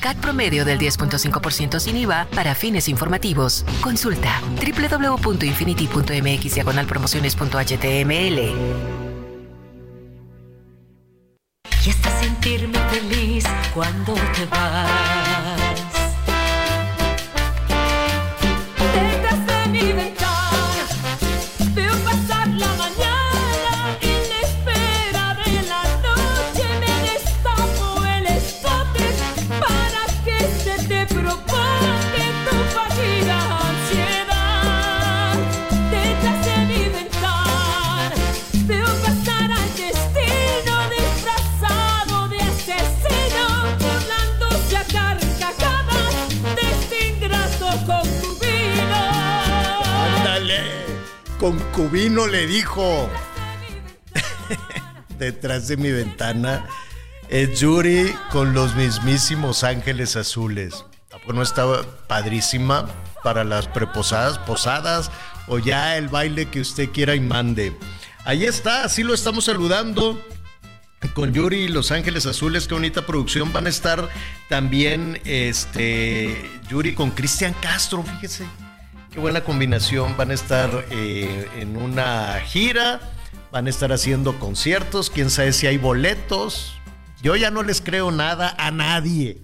CAT promedio del 10.5% sin IVA para fines informativos. Consulta www.infinity.mx promociones.html. y hasta sentirme feliz cuando te vas. Concubino le dijo. Detrás de mi ventana es Yuri con los mismísimos ángeles azules. ¿A poco no estaba padrísima para las preposadas, posadas o ya el baile que usted quiera y mande? Ahí está, así lo estamos saludando. Con Yuri y Los Ángeles Azules, qué bonita producción. Van a estar también este Yuri con Cristian Castro, fíjese. Qué buena combinación. Van a estar eh, en una gira, van a estar haciendo conciertos. Quién sabe si hay boletos. Yo ya no les creo nada a nadie.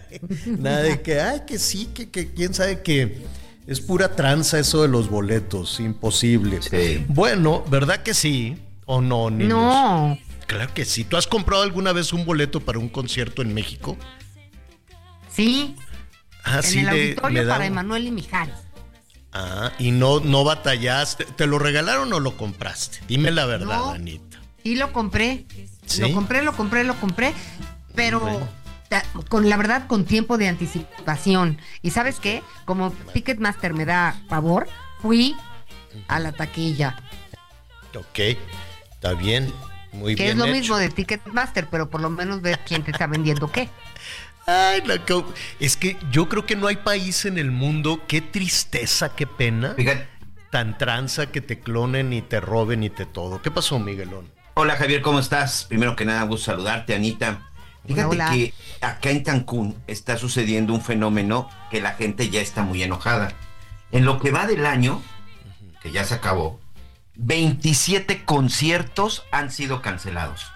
nada de que, ay, que sí, que, que quién sabe que es pura tranza eso de los boletos. Imposible. Bueno, ¿verdad que sí? ¿O no, niños? No, Claro que sí. ¿Tú has comprado alguna vez un boleto para un concierto en México? sí, Ah, en sí, el de- auditorio me da para un- Emanuel y Mijares. Ah, y no, no batallaste. ¿Te lo regalaron o lo compraste? Dime la verdad, No. Anita. Sí, lo compré. ¿Sí? Lo compré, lo compré, lo compré. Pero Bueno. ta- con la verdad, con tiempo de anticipación. ¿Y sabes qué? Como Ticketmaster me da favor, fui a la taquilla. Ok, está bien. Muy que bien. es lo hecho. mismo de Ticketmaster, pero por lo menos ves quién te está vendiendo qué. Ay, la co- es que yo creo que no hay país en el mundo. Qué tristeza, qué pena. Fíjate. Tan tranza que te clonen y te roben y te todo. ¿Qué pasó, Miguelón? Hola Javier, ¿cómo estás? Primero que nada, gusto saludarte, Anita. Fíjate Hola, hola. que acá en Cancún está sucediendo un fenómeno que la gente ya está muy enojada. En lo que va del año, que ya se acabó, 27 conciertos han sido cancelados.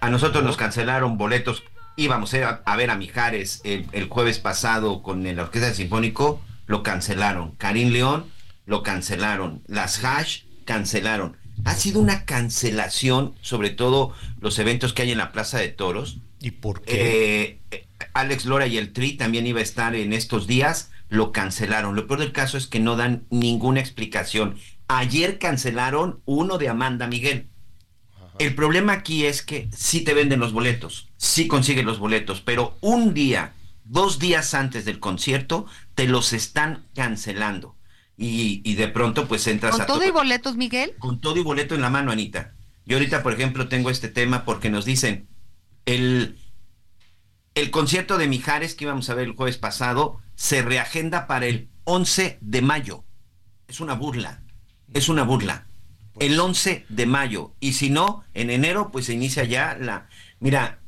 A nosotros nos cancelaron boletos. Íbamos a, a ver a Mijares el, el jueves pasado con el Orquesta Sinfónico, lo cancelaron. Karim León, lo cancelaron. Las Hash, cancelaron. Ha sido una cancelación, sobre todo los eventos que hay en la Plaza de Toros. ¿Y por qué? Eh, eh, Alex Lora y el Tri también iba a estar en estos días, lo cancelaron. Lo peor del caso es que no dan ninguna explicación. Ayer cancelaron uno de Amanda Miguel. El problema aquí es que sí te venden los boletos, sí consiguen los boletos, pero un día, dos días antes del concierto, te los están cancelando. Y, y de pronto pues entras ¿Con a todo to- y boletos, Miguel? con todo y boleto en la mano, Anita. Yo ahorita, por ejemplo, tengo este tema porque nos dicen el, el concierto de Mijares que íbamos a ver el jueves pasado se reagenda para el 11 de mayo. Es una burla, es una burla. El 11 de mayo. Y si no, en enero, pues se inicia ya la... Mira,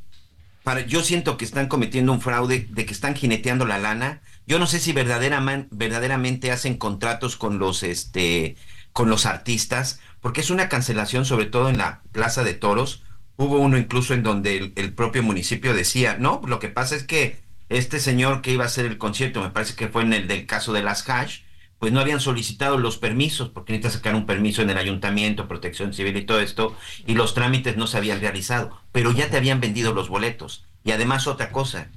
yo siento que están cometiendo un fraude, de que están jineteando la lana. Yo no sé si verdaderamente, verdaderamente hacen contratos con los, este, con los artistas, porque es una cancelación, sobre todo en la Plaza de Toros. Hubo uno incluso en donde el, el propio municipio decía, no, lo que pasa es que este señor que iba a hacer el concierto, me parece que fue en el del caso de las hash, pues no habían solicitado los permisos, porque necesita sacar un permiso en el ayuntamiento, protección civil y todo esto, y los trámites no se habían realizado, pero ya te habían vendido los boletos. Y además otra cosa,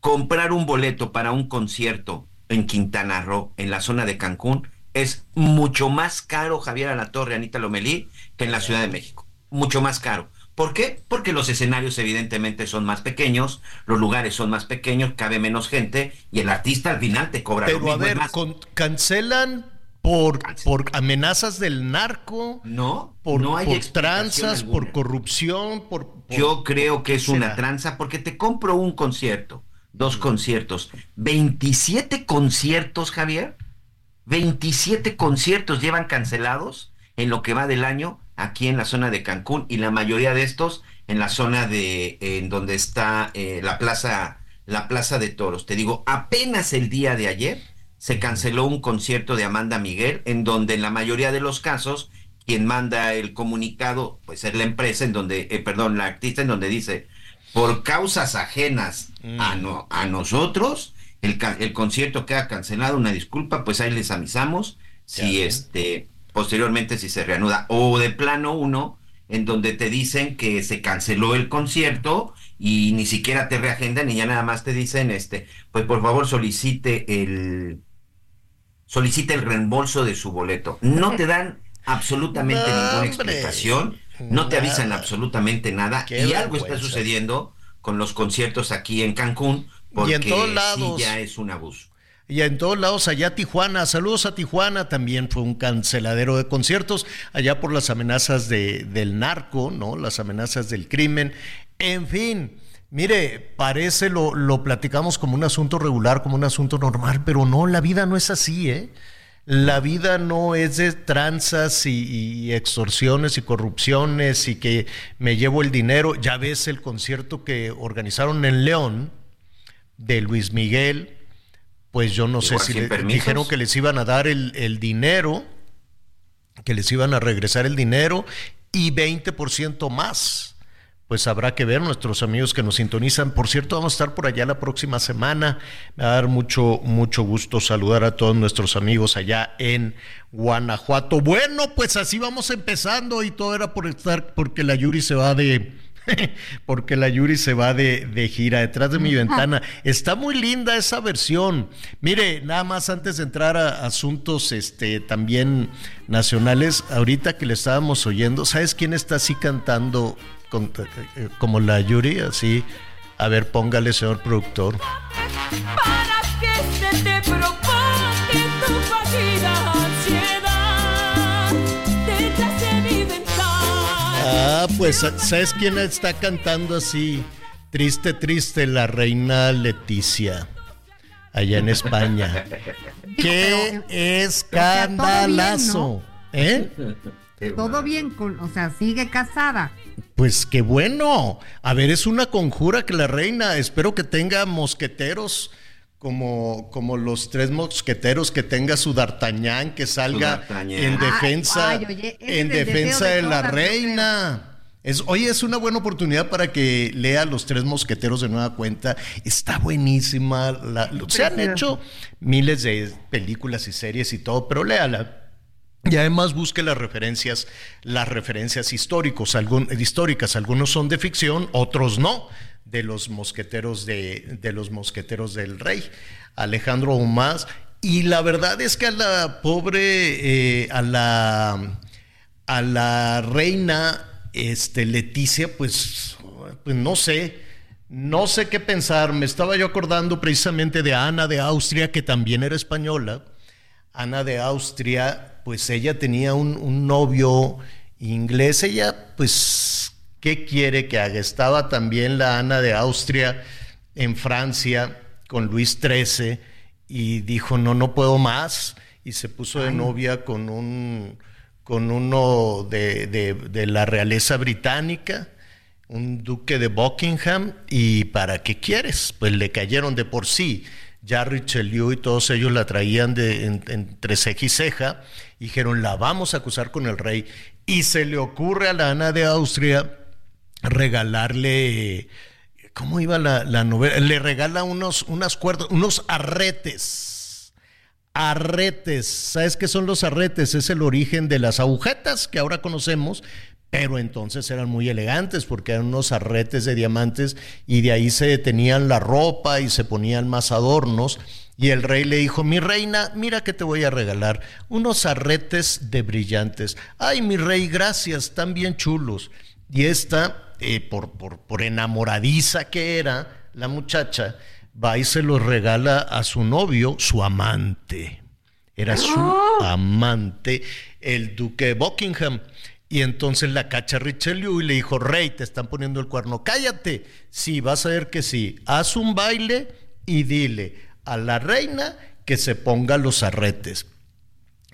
comprar un boleto para un concierto en Quintana Roo, en la zona de Cancún, es mucho más caro, Javier Alatorre, Anita Lomelí, que en la Ciudad de México. Mucho más caro. ¿Por qué? Porque los escenarios evidentemente son más pequeños, los lugares son más pequeños, cabe menos gente y el artista al final te cobra Pero lo mismo. a ver, es más, con- cancelan por, por amenazas del narco, no, por, no hay por tranzas, alguna. por corrupción, por... por- Yo creo que ¿qué es una será? tranza porque te compro un concierto, dos conciertos, 27 conciertos, Javier, 27 conciertos llevan cancelados en lo que va del año aquí en la zona de Cancún y la mayoría de estos en la zona de en donde está eh, la plaza la plaza de toros. Te digo, apenas el día de ayer se canceló un concierto de Amanda Miguel en donde en la mayoría de los casos quien manda el comunicado pues es la empresa en donde eh, perdón la artista en donde dice por causas ajenas a, no, a nosotros el, el concierto queda cancelado una disculpa pues ahí les avisamos si este posteriormente si se reanuda. O de plano uno en donde te dicen que se canceló el concierto y ni siquiera te reagendan y ya nada más te dicen este pues por favor solicite el solicite el reembolso de su boleto. No te dan absolutamente No, ninguna hombre. explicación no te avisan absolutamente nada Qué y algo está sucediendo con los conciertos aquí en Cancún porque Y en todos sí ya es un abuso Y en todos lados, allá Tijuana, saludos a Tijuana, también fue un canceladero de conciertos, allá por las amenazas de, del narco, ¿no? Las amenazas del crimen. En fin, mire, parece, lo, lo platicamos como un asunto regular, como un asunto normal, pero no, la vida no es así, ¿eh? La vida no es de tranzas y, y extorsiones y corrupciones y que me llevo el dinero. Ya ves el concierto que organizaron en León de Luis Miguel, pues yo no sé si le- permisos. dijeron que les iban a dar el, el dinero, que les iban a regresar el dinero y 20% más. Pues habrá que ver nuestros amigos que nos sintonizan. Por cierto, vamos a estar por allá la próxima semana. Me va a dar mucho, mucho gusto saludar a todos nuestros amigos allá en Guanajuato. Bueno, pues así vamos empezando y todo era por estar, porque la Yuri se va de, porque la Yuri se va de, de gira detrás de mi ventana. Está muy linda esa versión. Mire, nada más antes de entrar a asuntos este, también nacionales, ahorita que le estábamos oyendo, ¿sabes quién está así cantando con- eh, como la Yuri? Así, a ver, póngale, señor productor. Para que se te provoque Ah, pues, ¿sabes quién está cantando así? Triste, triste, la reina Leticia, allá en España. ¡Qué escandalazo! ¿Eh? Todo bien, con, o sea, sigue casada. Pues qué bueno. A ver, es una conjura que la reina, espero que tenga mosqueteros como, como los tres mosqueteros, que tenga su D'Artagnan, que salga D'Artagnan. en defensa, ay, oye, ese en defensa de de la reina. Es, oye, es una buena oportunidad para que lea Los Tres Mosqueteros de nueva cuenta. Está buenísima. la- se han hecho miles de películas y series y todo, pero léala. Y además busque las referencias, las referencias históricos, algún- históricas. Algunos son de ficción, otros no, de los mosqueteros de, de los mosqueteros del rey, Alejandro Dumas. Y la verdad es que a la pobre, eh, a la a la reina este, Leticia, pues, pues no sé, no sé qué pensar. Me estaba yo acordando precisamente de Ana de Austria, que también era española. Ana de Austria, pues ella tenía un, un novio inglés. Ella, pues, ¿qué quiere que haga? Estaba también la Ana de Austria en Francia con Luis XIII y dijo, no, no puedo más. Y se puso de novia con un con uno de, de- de la realeza británica. un duque de Buckingham y ¿para qué quieres? Pues le cayeron de por sí. Ya Richelieu y todos ellos la traían de, entre ceja y ceja y dijeron, la vamos a acusar con el rey. Y se le ocurre a la Ana de Austria regalarle, ¿cómo iba la, la novela? Le regala unos, unas cuerdas, unos arretes. Arretes, ¿sabes qué son los arretes? Es el origen de las agujetas que ahora conocemos, pero entonces eran muy elegantes porque eran unos arretes de diamantes y de ahí se detenían la ropa y se ponían más adornos. Y el rey le dijo, mi reina, mira que te voy a regalar unos arretes de brillantes. Ay, mi rey, gracias, están bien chulos. Y esta, eh, por, por, por enamoradiza que era la muchacha, va y se los regala a su novio, su amante. Era su amante, el duque de Buckingham. Y entonces la cacha Richelieu y le dijo, rey, te están poniendo el cuerno, cállate. Sí, vas a ver que sí. Haz un baile y dile a la reina que se ponga los arretes.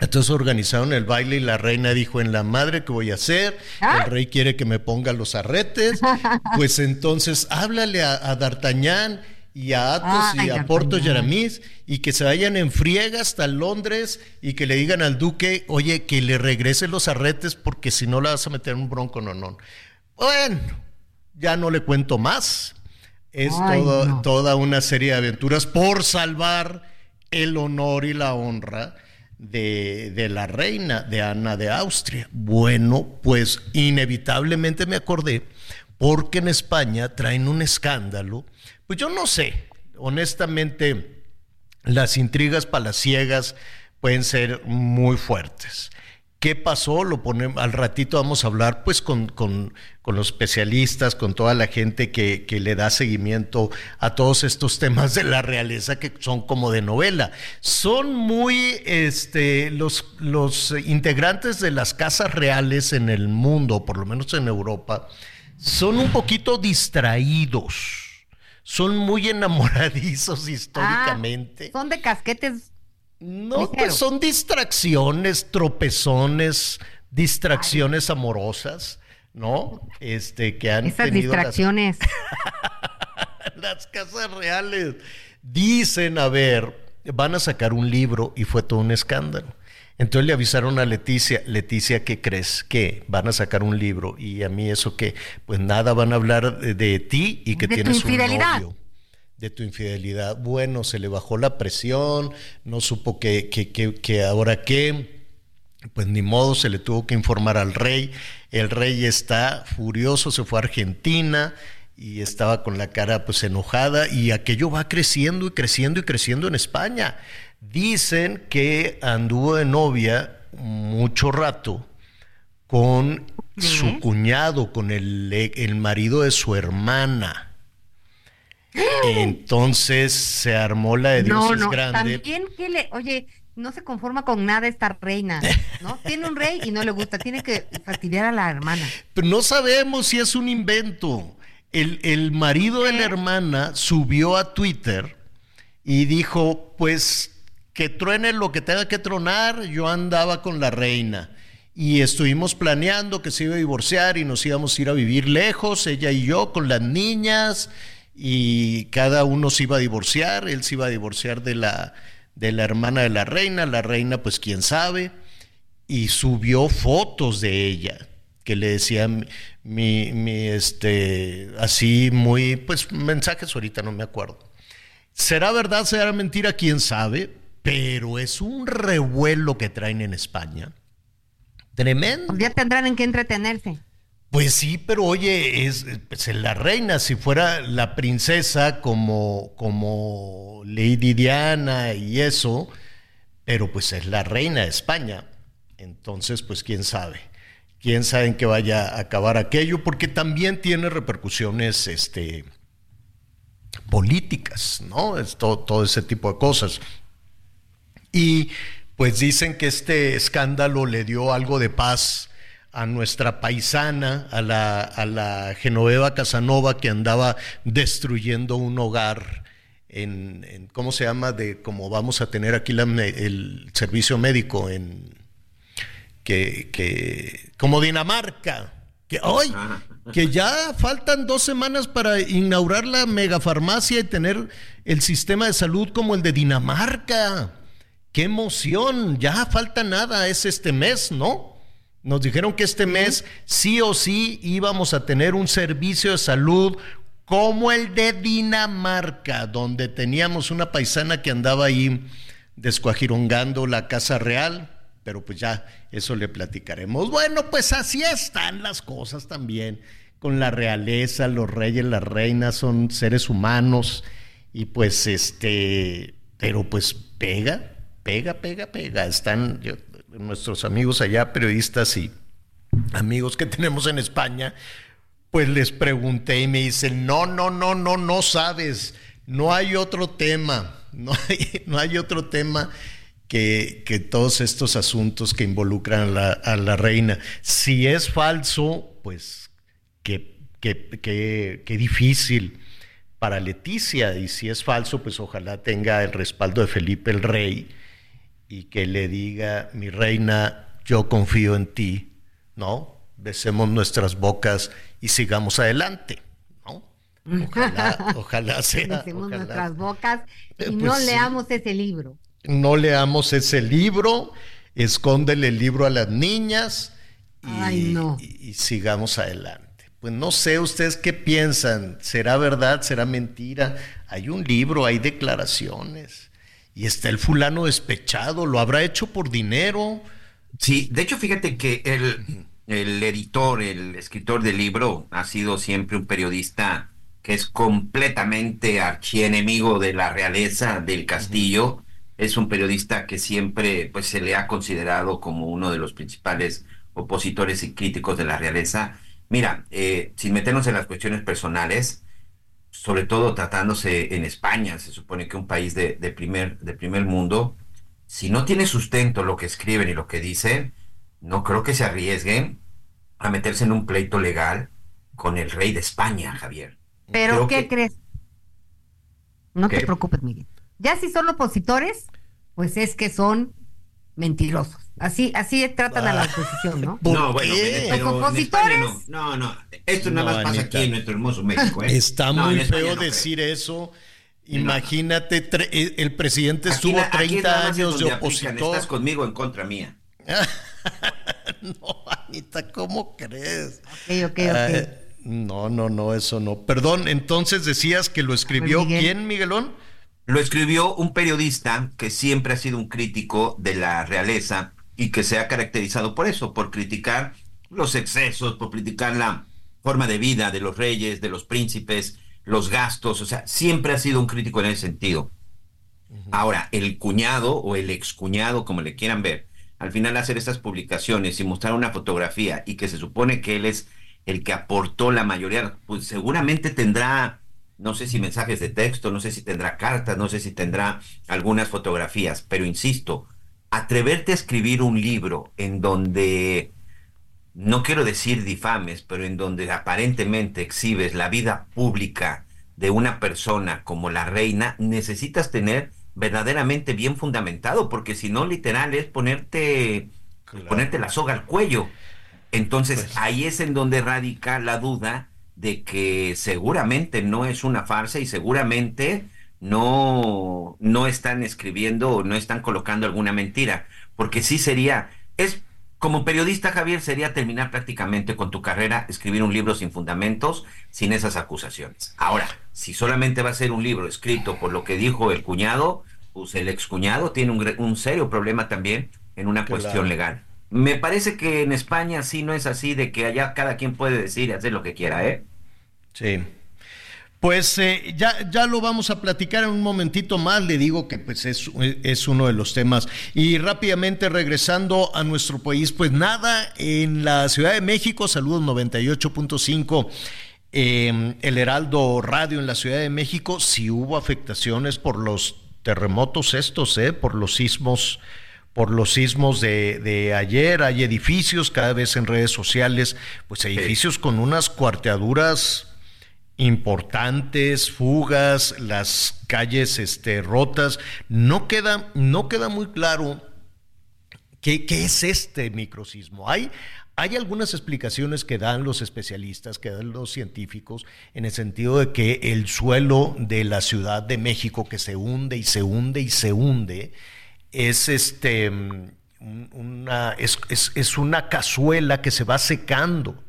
Entonces organizaron el baile y la reina dijo, en la madre que voy a hacer, el rey quiere que me ponga los arretes, pues entonces háblale a, a D'Artagnan y a Athos Ay, y a D'Artagnan. Porto y Aramis y que se vayan en friega hasta Londres y que le digan al duque, oye, que le regrese los arretes porque si no la vas a meter en un bronco, no, no. Bueno, ya no le cuento más. Es Ay, todo- no. toda una serie de aventuras por salvar el honor y la honra de, de la reina, de Ana de Austria. Bueno, pues inevitablemente me acordé, porque en España traen un escándalo. Pues yo no sé, honestamente, las intrigas palaciegas pueden ser muy fuertes. ¿Qué pasó? Lo ponemos, al ratito vamos a hablar pues con, con- con los especialistas, con toda la gente que, que le da seguimiento a todos estos temas de la realeza que son como de novela. Son muy, este, los, los integrantes de las casas reales en el mundo, por lo menos en Europa, son un poquito distraídos. Son muy enamoradizos históricamente. Ah, son de casquetes. No, pues son distracciones, tropezones, distracciones amorosas, ¿no? Este, que han Esas tenido distracciones. las casas reales. Dicen, a ver, van a sacar un libro y fue todo un escándalo. Entonces le avisaron a Leticia, Leticia, ¿qué crees? Que van a sacar un libro y a mí eso que, pues nada, van a hablar de, de ti y que De tu tienes un infidelidad. novio. De tu infidelidad. Bueno, se le bajó la presión, no supo que, que, que, que ahora qué. Pues ni modo, se le tuvo que informar al rey. El rey está furioso, se fue a Argentina y estaba con la cara pues enojada y aquello va creciendo y creciendo y creciendo en España. Dicen que anduvo de novia mucho rato con su cuñado, con el, el marido de su hermana. Entonces se armó la de Dios no, es no. grande. También que le, oye, no se conforma con nada esta reina, ¿no? Tiene un rey y no le gusta, tiene que fastidiar a la hermana. Pero no sabemos si es un invento. El, el marido de la hermana subió a Twitter y dijo, pues que truene lo que tenga que tronar, yo andaba con la reina. Y estuvimos planeando que se iba a divorciar y nos íbamos a ir a vivir lejos, ella y yo, con las niñas, y cada uno se iba a divorciar, él se iba a divorciar de la, de la hermana de la reina, la reina pues quién sabe, y subió fotos de ella que le decía mi, mi, este así muy pues mensajes ahorita no me acuerdo. Será verdad será mentira quién sabe pero es un revuelo que traen en España. Tremendo. Ya tendrán en qué entretenerse. Pues sí, pero oye, es pues, la reina, si fuera la princesa como, como Lady Diana y eso, pero pues es la reina de España. Entonces, pues quién sabe. Quién sabe en qué vaya a acabar aquello, porque también tiene repercusiones este, políticas, ¿no? Es todo, todo ese tipo de cosas. Y pues dicen que este escándalo le dio algo de paz a nuestra paisana, a la, a la Genoveva Casanova que andaba destruyendo un hogar en, en ¿cómo se llama? De como vamos a tener aquí la el servicio médico en que, que como Dinamarca, Que hoy, que ya faltan dos semanas para inaugurar la megafarmacia y tener el sistema de salud como el de Dinamarca. ¡Qué emoción! Ya falta nada, es este mes, ¿no? Nos dijeron que este mes sí o sí íbamos a tener un servicio de salud como el de Dinamarca, donde teníamos una paisana que andaba ahí descuajirongando la Casa Real, pero pues ya eso le platicaremos. Bueno, pues así están las cosas también, con la realeza, los reyes, las reinas son seres humanos y pues este, pero pues pega, pega, pega, pega. Están nuestros amigos allá, periodistas y amigos que tenemos en España, pues les pregunté y me dicen, no, no, no, no, no sabes, no hay otro tema, no hay, no hay otro tema que, que, todos estos asuntos que involucran a la, a la reina. Si es falso, pues qué, qué, qué, qué difícil para Leticia, y si es falso, pues ojalá tenga el respaldo de Felipe el Rey y que le diga, mi reina, yo confío en ti, ¿no? Besemos nuestras bocas y sigamos adelante, ¿no? Ojalá, ojalá sea. Besemos ojalá. nuestras bocas y Eh, no pues leamos ese libro. No leamos ese libro, escóndele el libro a las niñas y, Ay, no. y- y sigamos adelante. Pues no sé ustedes qué piensan, ¿será verdad, será mentira? Hay un libro, hay declaraciones y está el fulano despechado, lo habrá hecho por dinero. Sí, de hecho, fíjate que el, el editor, el escritor del libro, ha sido siempre un periodista que es completamente archienemigo de la realeza del castillo. Es un periodista que siempre pues, se le ha considerado como uno de los principales opositores y críticos de la realeza. Mira, eh, sin meternos en las cuestiones personales, sobre todo tratándose en España, se supone que un país de, de primer, de primer mundo, si no tiene sustento lo que escriben y lo que dicen, no creo que se arriesguen a meterse en un pleito legal con el rey de España, Javier. Pero Creo ¿qué que- crees? No te preocupes, Miguel. Ya si son opositores, pues es que son mentirosos. Así, así tratan a la oposición, ¿no? ¿Por no, bueno, pero Los en opositores. España no. No, no, esto nada No, más pasa Anita. aquí en nuestro hermoso México. ¿eh? Está No, muy en feo no creo. decir eso. Imagínate, tre- el presidente Aquí estuvo aquí 30 nada más es años de opositor. Estás conmigo en contra mía. No, Anita, ¿cómo crees? Ok, ok, ok. Ay, no, no, no, eso no. Perdón, entonces decías que lo escribió Miguel. quién, Miguelón? Lo escribió un periodista que siempre ha sido un crítico de la realeza y que se ha caracterizado por eso, por criticar los excesos, por criticar la forma de vida de los reyes, de los príncipes, los gastos, o sea, siempre ha sido un crítico en ese sentido. Ahora, el cuñado o el excuñado, como le quieran ver, al final hacer estas publicaciones y mostrar una fotografía y que se supone que él es el que aportó la mayoría, pues seguramente tendrá, no sé si mensajes de texto, no sé si tendrá cartas, no sé si tendrá algunas fotografías, pero insisto, atreverte a escribir un libro en donde, no quiero decir difames, pero en donde aparentemente exhibes la vida pública de una persona como la reina, necesitas tener verdaderamente bien fundamentado, porque si no, literal, es ponerte, Claro. ponerte la soga al cuello. Entonces, Pues- ahí es en donde radica la duda de que seguramente no es una farsa y seguramente no, no están escribiendo o no están colocando alguna mentira, porque sí sería, es como periodista Javier, sería terminar prácticamente con tu carrera, escribir un libro sin fundamentos, sin esas acusaciones. Ahora, si solamente va a ser un libro escrito por lo que dijo el cuñado, pues el excuñado tiene un, un serio problema también en una Claro. cuestión legal. Me parece que en España sí no es así, de que allá cada quien puede decir y hacer lo que quiera, ¿eh? Sí. Pues eh, ya, ya lo vamos a platicar en un momentito más, le digo que pues es, es uno de los temas. Y rápidamente regresando a nuestro país, pues nada, en la Ciudad de México, saludos 98.5, eh, el Heraldo Radio en la Ciudad de México, sí hubo afectaciones por los terremotos estos, eh, por los sismos por los sismos de, de ayer, hay edificios cada vez en redes sociales, pues edificios con unas cuarteaduras importantes, fugas, las calles este, rotas. No queda, no queda muy claro qué, qué es este microsismo. Hay, Hay algunas explicaciones que dan los especialistas, que dan los científicos, en el sentido de que el suelo de la Ciudad de México, que se hunde y se hunde y se hunde, es este una, es, es una cazuela que se va secando.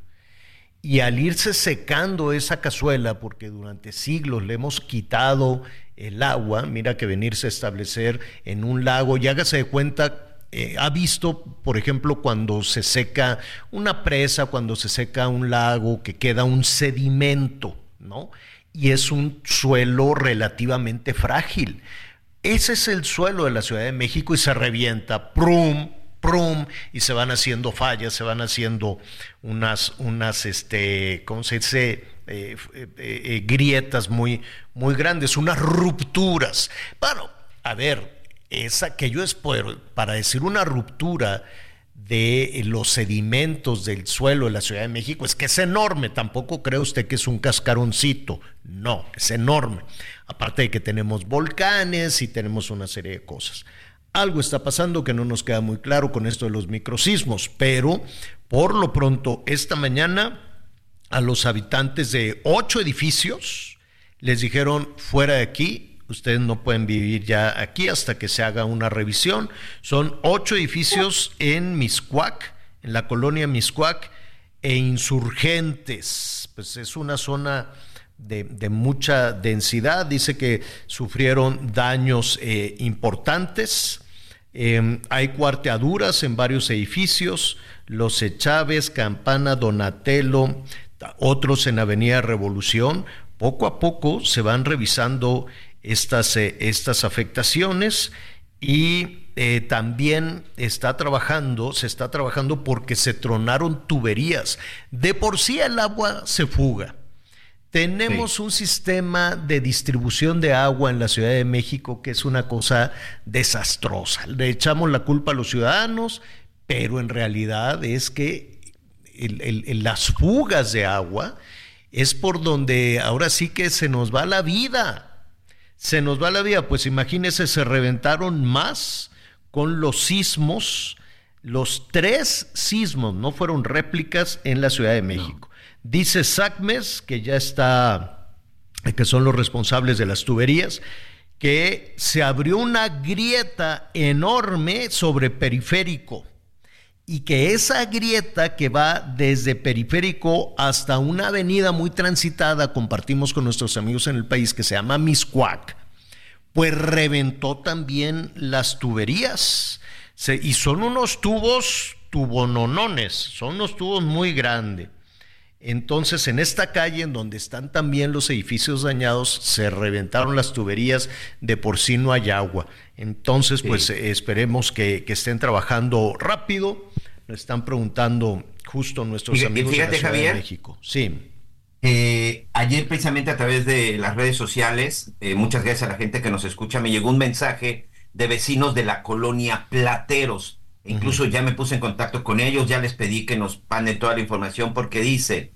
Y al irse secando esa cazuela, porque durante siglos le hemos quitado el agua, mira que venirse a establecer en un lago, y hágase de cuenta eh, ha visto, por ejemplo, cuando se seca una presa, cuando se seca un lago, que queda un sedimento, ¿no? Y es un suelo relativamente frágil. Ese es el suelo de la Ciudad de México y se revienta, prum, prum, y se van haciendo fallas, se van haciendo unas, unas, este, ¿cómo se dice? Eh, eh, grietas muy, muy grandes, unas rupturas. Bueno, a ver, es aquello es para decir una ruptura de los sedimentos del suelo de la Ciudad de México, es que es enorme, tampoco cree usted que es un cascaroncito, no, es enorme. Aparte de que tenemos volcanes y tenemos una serie de cosas. Algo está pasando que no nos queda muy claro con esto de los microsismos, pero por lo pronto esta mañana a los habitantes de ocho edificios les dijeron fuera de aquí, ustedes no pueden vivir ya aquí hasta que se haga una revisión. Son ocho edificios en Miscuac, en la colonia Miscuac, e insurgentes. Pues es una zona de, mucha densidad. Dice que sufrieron daños eh, importantes. Em, hay cuarteaduras en varios edificios, Los Echaves, Campana, Donatello, otros en Avenida Revolución. Poco a poco se van revisando estas, eh, estas afectaciones y eh, también está trabajando, se está trabajando porque se tronaron tuberías. De por sí el agua se fuga. Tenemos un sistema de distribución de agua en la Ciudad de México que es una cosa desastrosa. Le echamos la culpa a los ciudadanos, pero en realidad es que las fugas de agua es por donde ahora sí que se nos va la vida se nos va la vida. Pues imagínense, se reventaron más con los sismos. Los tres sismos no fueron réplicas en la Ciudad de México. Dice SACMES, que ya está, que son los responsables de las tuberías, que se abrió una grieta enorme sobre periférico y que esa grieta que va desde periférico hasta una avenida muy transitada, compartimos con nuestros amigos en el país, que se llama Miscuac, pues reventó también las tuberías. y son unos tubos tubononones, son unos tubos muy grandes. Entonces, en esta calle en donde están también los edificios dañados, se reventaron las tuberías, de por sí no hay agua. Entonces, pues esperemos que, estén trabajando rápido. Nos están preguntando justo nuestros amigos de la Ciudad de México. Sí. Eh, ayer precisamente a través de las redes sociales, eh, muchas gracias a la gente que nos escucha, me llegó un mensaje de vecinos de la colonia Plateros Incluso ya me puse en contacto con ellos, ya les pedí que nos pane toda la información porque dice,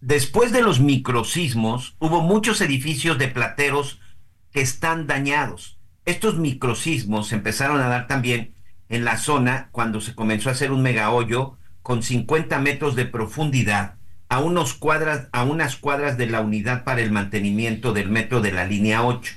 después de los microsismos hubo muchos edificios de plateros que están dañados. Estos microsismos empezaron a dar también en la zona cuando se comenzó a hacer un mega hoyo con 50 metros de profundidad a, unos cuadras, a unas cuadras de la unidad para el mantenimiento del metro de la línea 8.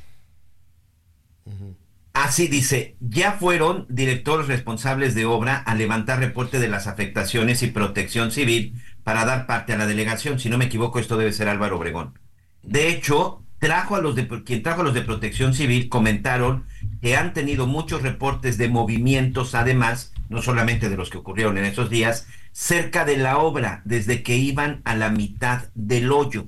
Así dice, ya fueron directores responsables de obra a levantar reporte de las afectaciones y protección civil para dar parte a la delegación. Si no me equivoco, esto debe ser Álvaro Obregón. De hecho, trajo a los de, quien trajo a los de protección civil comentaron que han tenido muchos reportes de movimientos, además, no solamente de los que ocurrieron en esos días, cerca de la obra, desde que iban a la mitad del hoyo.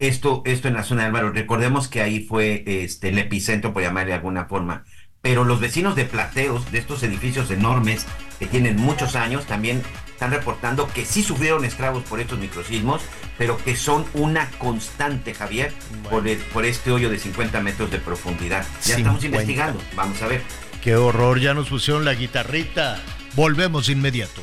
Esto, esto en la zona de Álvaro. Recordemos que ahí fue este, el epicentro, por llamarle de alguna forma. Pero los vecinos de Plateos, de estos edificios enormes que tienen muchos años, también están reportando que sí sufrieron estragos por estos microsismos, pero que son una constante, Javier, por, por este hoyo de 50 metros de profundidad. Ya estamos investigando, vamos a ver. Qué horror, ya nos pusieron la guitarrita. Volvemos inmediato.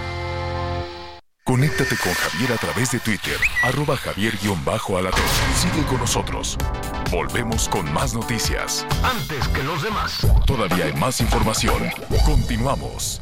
Conéctate con Javier a través de Twitter, arroba javier-alatón. Sigue con nosotros. Volvemos con más noticias. Antes que los demás. Todavía hay más información. Continuamos.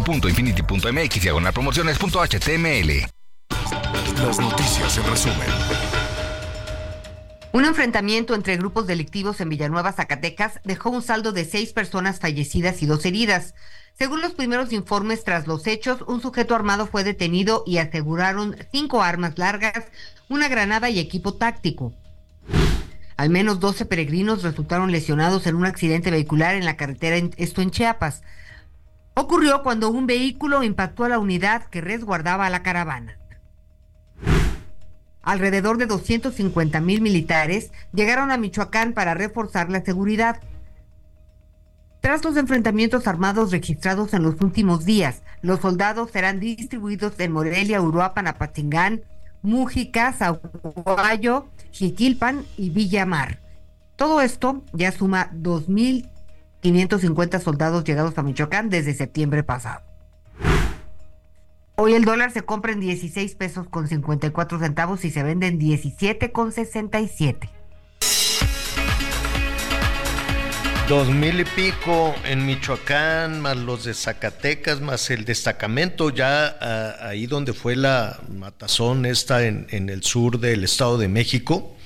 www.infinity.mx diagonal promociones.html. Las noticias en resumen. Un enfrentamiento entre grupos delictivos en Villanueva, Zacatecas, dejó un saldo de seis personas fallecidas y dos heridas. Según los primeros informes tras los hechos, un sujeto armado fue detenido y aseguraron cinco armas largas, una granada y equipo táctico. Al menos 12 peregrinos resultaron lesionados en un accidente vehicular en la carretera, esto en Chiapas. Ocurrió cuando un vehículo impactó a la unidad que resguardaba a la caravana. Alrededor de 250 mil militares llegaron a Michoacán para reforzar la seguridad. Tras los enfrentamientos armados registrados en los últimos días, los soldados serán distribuidos en Morelia, Uruapan, Apatingán, Mújica, Zaguayo, Jiquilpan y Villamar. Todo esto ya suma 2.000 550 soldados llegados a Michoacán desde septiembre pasado. Hoy el dólar se compra en 16 pesos con 54 centavos y se vende en 17 con 67. Dos mil y pico en Michoacán, más los de Zacatecas, más el destacamento, ya ah, ahí donde fue la matazón esta en, en el sur del Estado de México,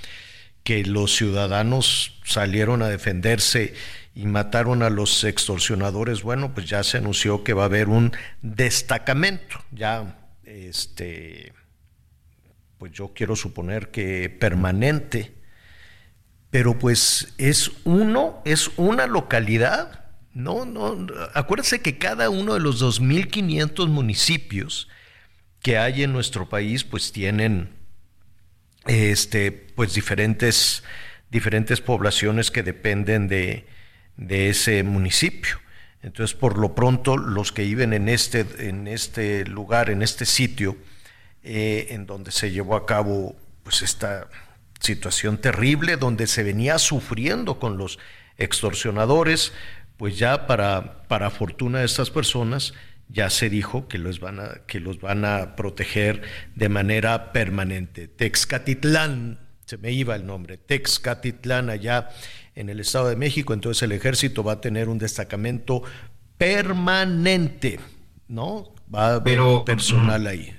que los ciudadanos salieron a defenderse y mataron a los extorsionadores, bueno, pues ya se anunció que va a haber un destacamento, ya este pues yo quiero suponer que permanente, pero pues es uno, es una localidad, no, no, acuérdense que cada uno de los 2.500 municipios que hay en nuestro país, pues tienen, este, pues diferentes, diferentes poblaciones que dependen de, de ese municipio. Entonces, por lo pronto, los que viven en este, en este lugar, en este sitio, eh, en donde se llevó a cabo pues esta situación terrible, donde se venía sufriendo con los extorsionadores, pues ya para, para fortuna de estas personas, ya se dijo que los van a, que los van a proteger de manera permanente. Texcatitlán, se me iba el nombre, Texcatitlán allá en el Estado de México, entonces el ejército va a tener un destacamento permanente, ¿no? Va a haber personal ahí.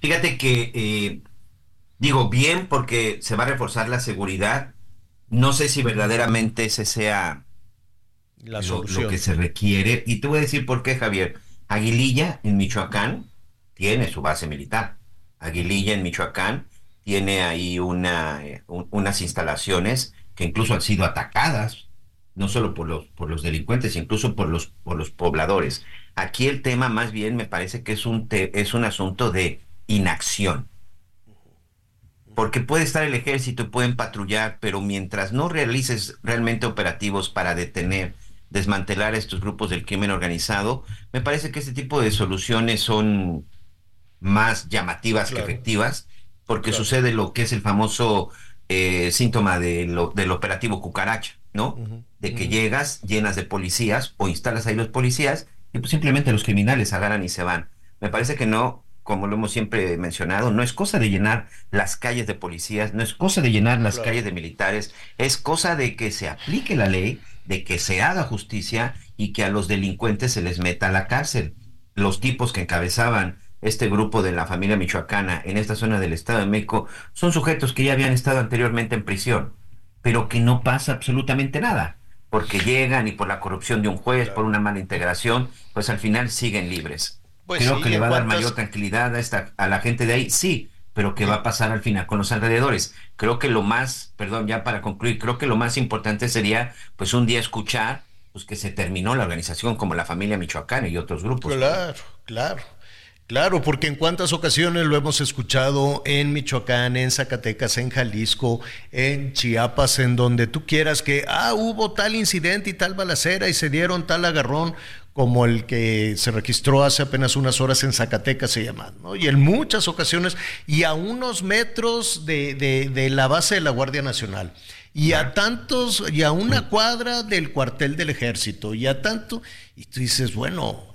Fíjate que, eh, digo, bien porque se va a reforzar la seguridad. No sé si verdaderamente ese sea la lo, lo que se requiere. Y te voy a decir por qué, Javier. Aguililla, en Michoacán, tiene su base militar. Aguililla, en Michoacán, tiene ahí una, eh, unas instalaciones que incluso han sido atacadas, no solo por los, por los delincuentes, incluso por los, por los pobladores. Aquí el tema más bien me parece que es un, es un asunto de inacción. Porque puede estar el ejército, pueden patrullar, pero mientras no realices realmente operativos para detener, desmantelar estos grupos del crimen organizado, me parece que este tipo de soluciones son más llamativas que efectivas, porque sucede lo que es el famoso eh, síntoma de lo, del operativo cucaracha, ¿no? de que llegas llenas de policías o instalas ahí los policías y pues simplemente los criminales agarran y se van. Me parece que no, como lo hemos siempre mencionado, no es cosa de llenar las calles de policías, no es cosa de llenar las calles de militares, es cosa de que se aplique la ley, de que se haga justicia y que a los delincuentes se les meta a la cárcel. Los tipos que encabezaban este grupo de la familia michoacana en esta zona del Estado de México son sujetos que ya habían estado anteriormente en prisión, pero que no pasa absolutamente nada. porque llegan y por la corrupción de un juez, por una mala integración, pues al final siguen libres. Pues Creo sí, que le ¿en va a dar mayor tranquilidad a, esta, a la gente de ahí, sí, pero ¿qué va a pasar al final con los alrededores? Creo que lo más, perdón, ya para concluir, creo que lo más importante sería, pues un día escuchar, pues que se terminó la organización como la familia Michoacán y otros grupos. Claro, claro. Claro, porque en cuántas ocasiones lo hemos escuchado en Michoacán, en Zacatecas, en Jalisco, en Chiapas, en donde tú quieras que, ah, hubo tal incidente y tal balacera y se dieron tal agarrón como el que se registró hace apenas unas horas en Zacatecas se llama, ¿no? Y en muchas ocasiones, y a unos metros de, de- de la base de la Guardia Nacional, y a tantos, y a una cuadra del cuartel del ejército, y a tanto, y tú dices, bueno,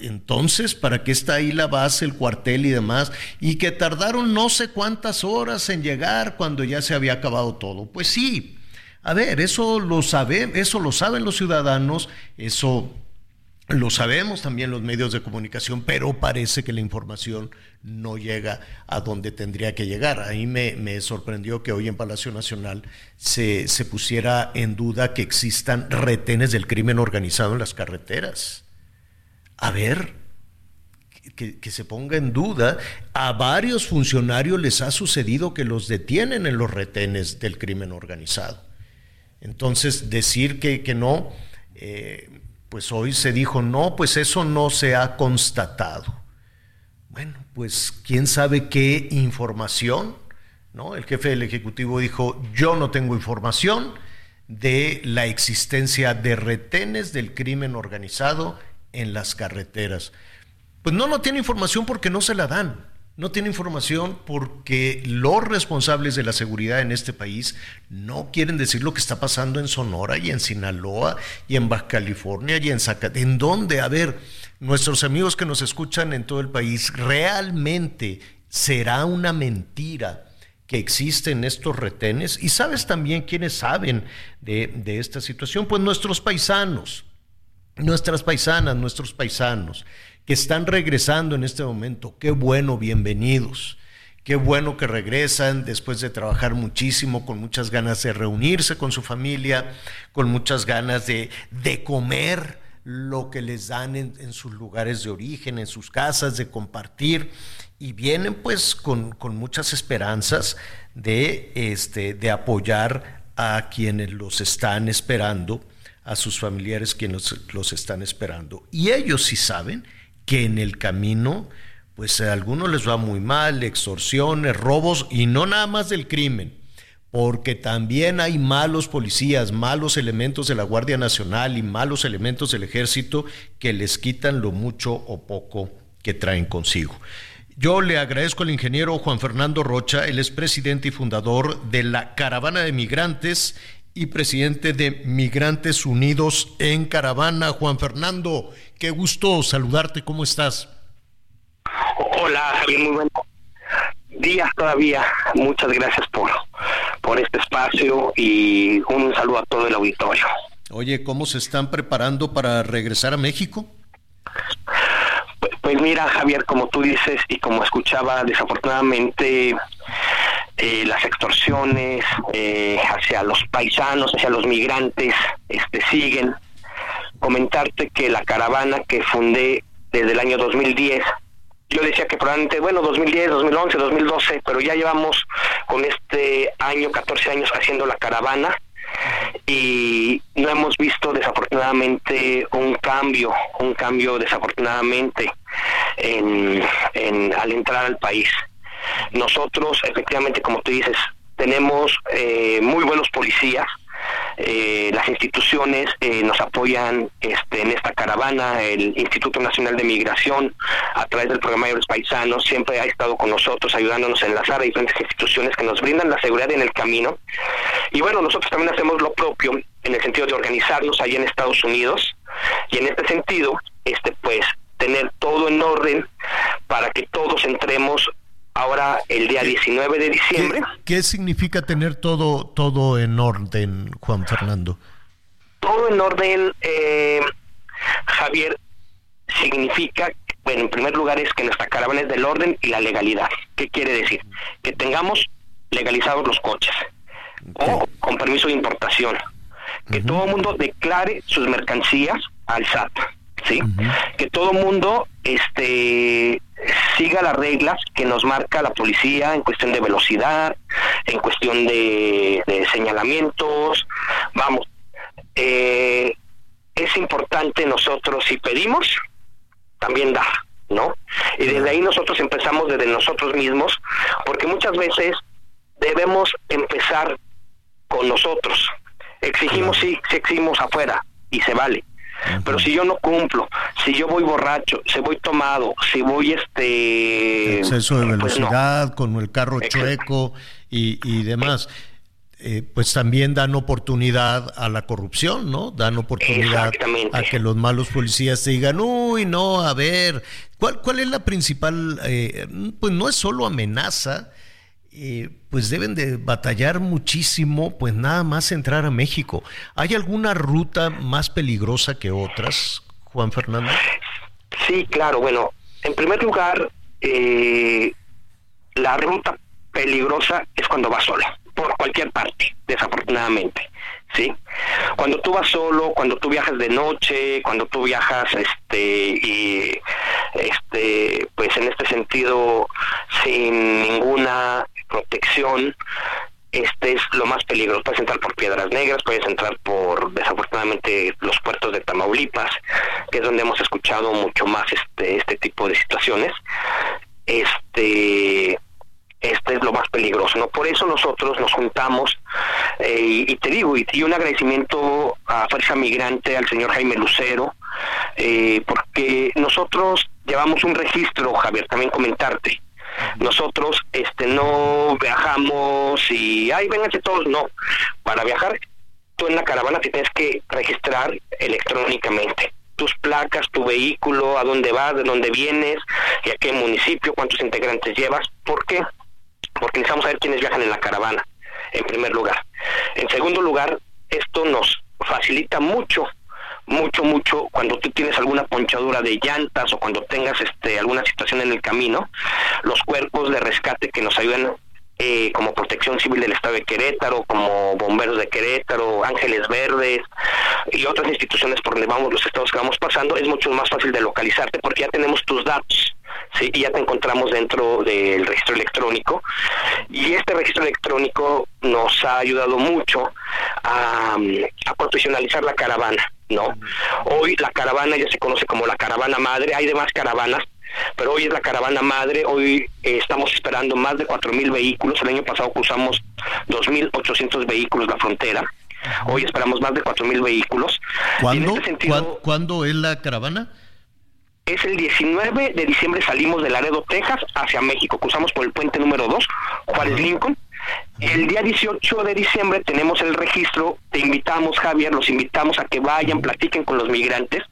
entonces, ¿para qué está ahí la base, el cuartel y demás? Y que tardaron no sé cuántas horas en llegar cuando ya se había acabado todo. Pues sí, a ver, eso lo sabe, eso lo saben los ciudadanos, eso lo sabemos también los medios de comunicación, pero parece que la información no llega a donde tendría que llegar. Ahí me, me sorprendió que hoy en Palacio Nacional se, se pusiera en duda que existan retenes del crimen organizado en las carreteras a ver, que, se ponga en duda. A varios funcionarios les ha sucedido que los detienen en los retenes del crimen organizado. Entonces, decir que, que no, eh, pues hoy se dijo, no, pues eso no se ha constatado. Bueno, pues quién sabe qué información, ¿no? El jefe del Ejecutivo dijo, yo no tengo información de la existencia de retenes del crimen organizado en las carreteras. Pues no, no tiene información porque no se la dan. No tiene información porque los responsables de la seguridad en este país no quieren decir lo que está pasando en Sonora y en Sinaloa y en Baja California y en Zacatecas. ¿En dónde? A ver, nuestros amigos que nos escuchan en todo el país, ¿realmente será una mentira que existen estos retenes? Y sabes también quiénes saben de, de esta situación, pues nuestros paisanos nuestras paisanas, nuestros paisanos que están regresando en este momento, qué bueno, bienvenidos. Qué bueno que regresan después de trabajar muchísimo, con muchas ganas de reunirse con su familia, con muchas ganas de, de comer lo que les dan en, sus lugares de origen, en sus casas, de compartir. Y vienen pues con, con muchas esperanzas de, este, de apoyar a quienes los están esperando a sus familiares quienes los están esperando. Y ellos sí saben que en el camino, pues a algunos les va muy mal, extorsiones, robos, y no nada más del crimen, porque también hay malos policías, malos elementos de la Guardia Nacional y malos elementos del ejército que les quitan lo mucho o poco que traen consigo. Yo le agradezco al ingeniero Juan Fernando Rocha, él es presidente y fundador de la Caravana de Migrantes y presidente de Migrantes Unidos en Caravana. Juan Fernando, qué gusto saludarte, ¿cómo estás? Hola, Javier, muy buenos días todavía. Muchas gracias por, por este espacio y un saludo a todo el auditorio. Oye, ¿cómo se están preparando para regresar a México? Pues, pues mira, Javier, como tú dices y como escuchaba, desafortunadamente eh, las extorsiones eh, hacia los paisanos, hacia los migrantes, este siguen. Comentarte que la caravana que fundé desde el año 2010, yo decía que probablemente, bueno, 2010, 2011, 2012, pero ya llevamos con este año, 14 años haciendo la caravana y no hemos visto desafortunadamente un cambio, un cambio desafortunadamente en, al entrar al país. Nosotros, efectivamente, como tú dices, tenemos eh, muy buenos policías. Eh, las instituciones eh, nos apoyan este, en esta caravana, el Instituto Nacional de Migración, a través del programa de los paisanos, siempre ha estado con nosotros, ayudándonos a enlazar a diferentes instituciones que nos brindan la seguridad en el camino. Y bueno, nosotros también hacemos lo propio en el sentido de organizarnos allí en Estados Unidos y en este sentido, este pues tener todo en orden para que todos entremos ahora el día 19 de diciembre. ¿Qué, ¿Qué, significa tener todo, todo en orden, Juan Fernando? Todo en orden, eh, Javier, significa, bueno, en primer lugar es que nuestra caravana es del orden y la legalidad. ¿Qué quiere decir? Que tengamos legalizados los coches okay. o con permiso de importación. que todo el mundo declare sus mercancías al SAT, ¿sí? Que todo mundo este siga las reglas que nos marca la policía en cuestión de velocidad, en cuestión de, señalamientos, vamos, eh, es importante nosotros si pedimos, también da, ¿no? Y desde ahí nosotros empezamos desde nosotros mismos, porque muchas veces debemos empezar con nosotros. Exigimos, sí, sí exigimos afuera y se vale. Pero si yo no cumplo, si yo voy borracho, si voy tomado, si voy este... Exceso de pues velocidad, con el carro chueco y, y demás. Eh, pues también dan oportunidad a la corrupción, ¿no? Dan oportunidad a que los malos policías digan, uy, no, a ver, ¿cuál, cuál es la principal? Eh, pues no es solo amenaza, eh, pues deben de batallar muchísimo, pues nada más entrar a México. ¿Hay alguna ruta más peligrosa que otras, Juan Fernando? Sí, claro. Bueno, en primer lugar, eh, la ruta peligrosa es cuando vas sola, por cualquier parte, desafortunadamente. ¿sí? Cuando tú vas solo, cuando tú viajas de noche, cuando tú viajas, este, y, este, pues en este sentido, sin ninguna protección, este es lo más peligroso. Puedes entrar por Piedras Negras, puedes entrar por, desafortunadamente, los puertos de Tamaulipas, que es donde hemos escuchado mucho más este, este tipo de situaciones. Este, este es lo más peligroso, ¿no? Por eso nosotros nos juntamos, eh, y, te digo, y, un agradecimiento a Fuerza Migrante, al señor Jaime Lucero, eh, porque nosotros llevamos un registro, Javier, también comentarte, nosotros este no viajamos y ay vénganse todos, no. Para viajar tú en la caravana te tienes que registrar electrónicamente tus placas, tu vehículo, a dónde vas, de dónde vienes, y a qué municipio, cuántos integrantes llevas. ¿Por qué? Porque necesitamos saber quiénes viajan en la caravana, en primer lugar. En segundo lugar, esto nos facilita mucho mucho, mucho cuando tú tienes alguna ponchadura de llantas o cuando tengas este, alguna situación en el camino, los cuerpos de rescate que nos ayudan eh, como Protección Civil del Estado de Querétaro, como Bomberos de Querétaro, Ángeles Verdes y otras instituciones por donde vamos, los estados que vamos pasando, es mucho más fácil de localizarte porque ya tenemos tus datos. ¿sí? y ya te encontramos dentro del registro electrónico. Y este registro electrónico nos ha ayudado mucho a, a profesionalizar la caravana. ¿No? Hoy la caravana ya se conoce como la caravana madre, hay demás caravanas, pero hoy es la caravana madre, hoy eh, estamos esperando más de 4.000 vehículos, el año pasado cruzamos 2.800 vehículos la frontera, hoy esperamos más de 4.000 vehículos. ¿Cuándo? Este ¿Cuándo es la caravana? Es el 19 de diciembre salimos de Laredo, Texas, hacia México. Cruzamos por el puente número 2, Juárez Lincoln. El día 18 de diciembre tenemos el registro. Te invitamos, Javier, los invitamos a que vayan, platiquen con los migrantes.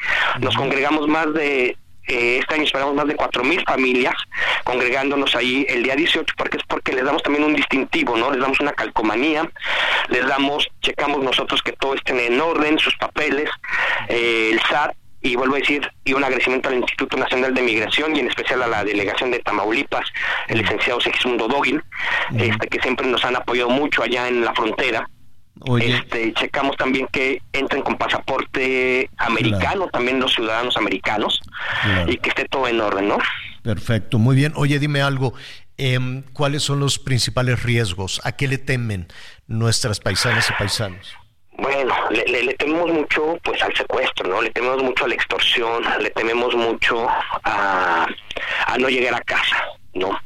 Nos congregamos más de eh, este año esperamos más de cuatro mil familias congregándonos ahí el día 18 porque es porque les damos también un distintivo, ¿no? Les damos una calcomanía, les damos, checamos nosotros que todo esté en orden, sus papeles, eh, el SAT y vuelvo a decir, y un agradecimiento al Instituto Nacional de Migración y en especial a la delegación de Tamaulipas, el licenciado Segismundo Dogin, este, que siempre nos han apoyado mucho allá en la frontera. Este, checamos también que entren con pasaporte americano, también los ciudadanos americanos, y que esté todo en orden, ¿no? Perfecto, muy bien. Oye, dime algo, em, ¿cuáles son los principales riesgos? ¿A qué le temen nuestras paisanas y paisanos? Bueno, le, le, tememos mucho pues al secuestro, ¿no? Le tememos mucho a la extorsión, le tememos mucho a, a no llegar a casa, ¿no?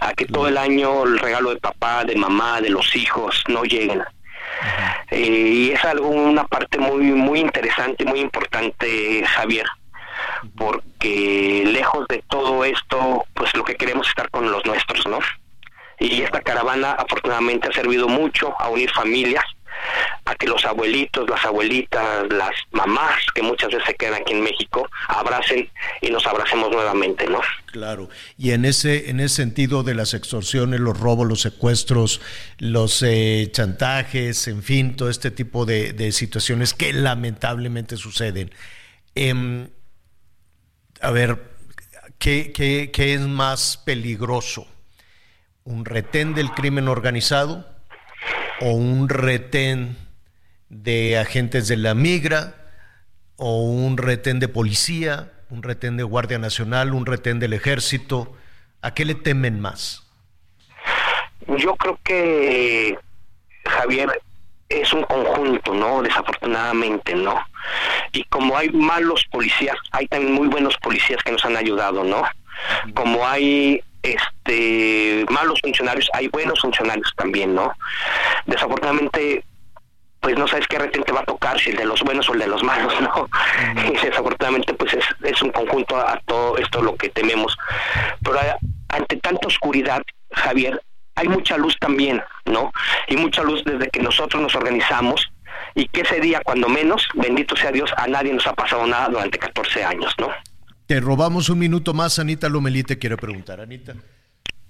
A que todo el año el regalo de papá, de mamá, de los hijos no lleguen. Eh, y es algo, una parte muy, muy interesante, muy importante, Javier, porque lejos de todo esto, pues lo que queremos es estar con los nuestros, ¿no? Y esta caravana afortunadamente ha servido mucho a unir familias, a que los abuelitos, las abuelitas, las mamás que muchas veces se quedan aquí en México, abracen y nos abracemos nuevamente, ¿no? Claro. Y en ese en ese sentido de las extorsiones, los robos, los secuestros, los eh, chantajes, en fin, todo este tipo de, situaciones que lamentablemente suceden. Em, a ver, ¿qué, qué, qué es más peligroso? ¿Un retén del crimen organizado? O un retén de agentes de la migra o un retén de policía, un retén de Guardia Nacional, un retén del ejército? ¿A qué le temen más? Yo creo que, Javier, es un conjunto, ¿no? Desafortunadamente, ¿no? Y como hay malos policías, hay también muy buenos policías que nos han ayudado, ¿no? Como hay este malos funcionarios, hay buenos funcionarios también, ¿no? Desafortunadamente pues no sabes qué repente va a tocar, si el de los buenos o el de los malos, ¿no? Y desafortunadamente pues es, es un conjunto a, todo esto lo que tememos. Pero ante tanta oscuridad, Javier, hay mucha luz también, ¿no? Y mucha luz desde que nosotros nos organizamos y que ese día, cuando menos, bendito sea Dios, a nadie nos ha pasado nada durante 14 años, ¿no? Te robamos un minuto más, Anita Lomelí te quiere preguntar, Anita.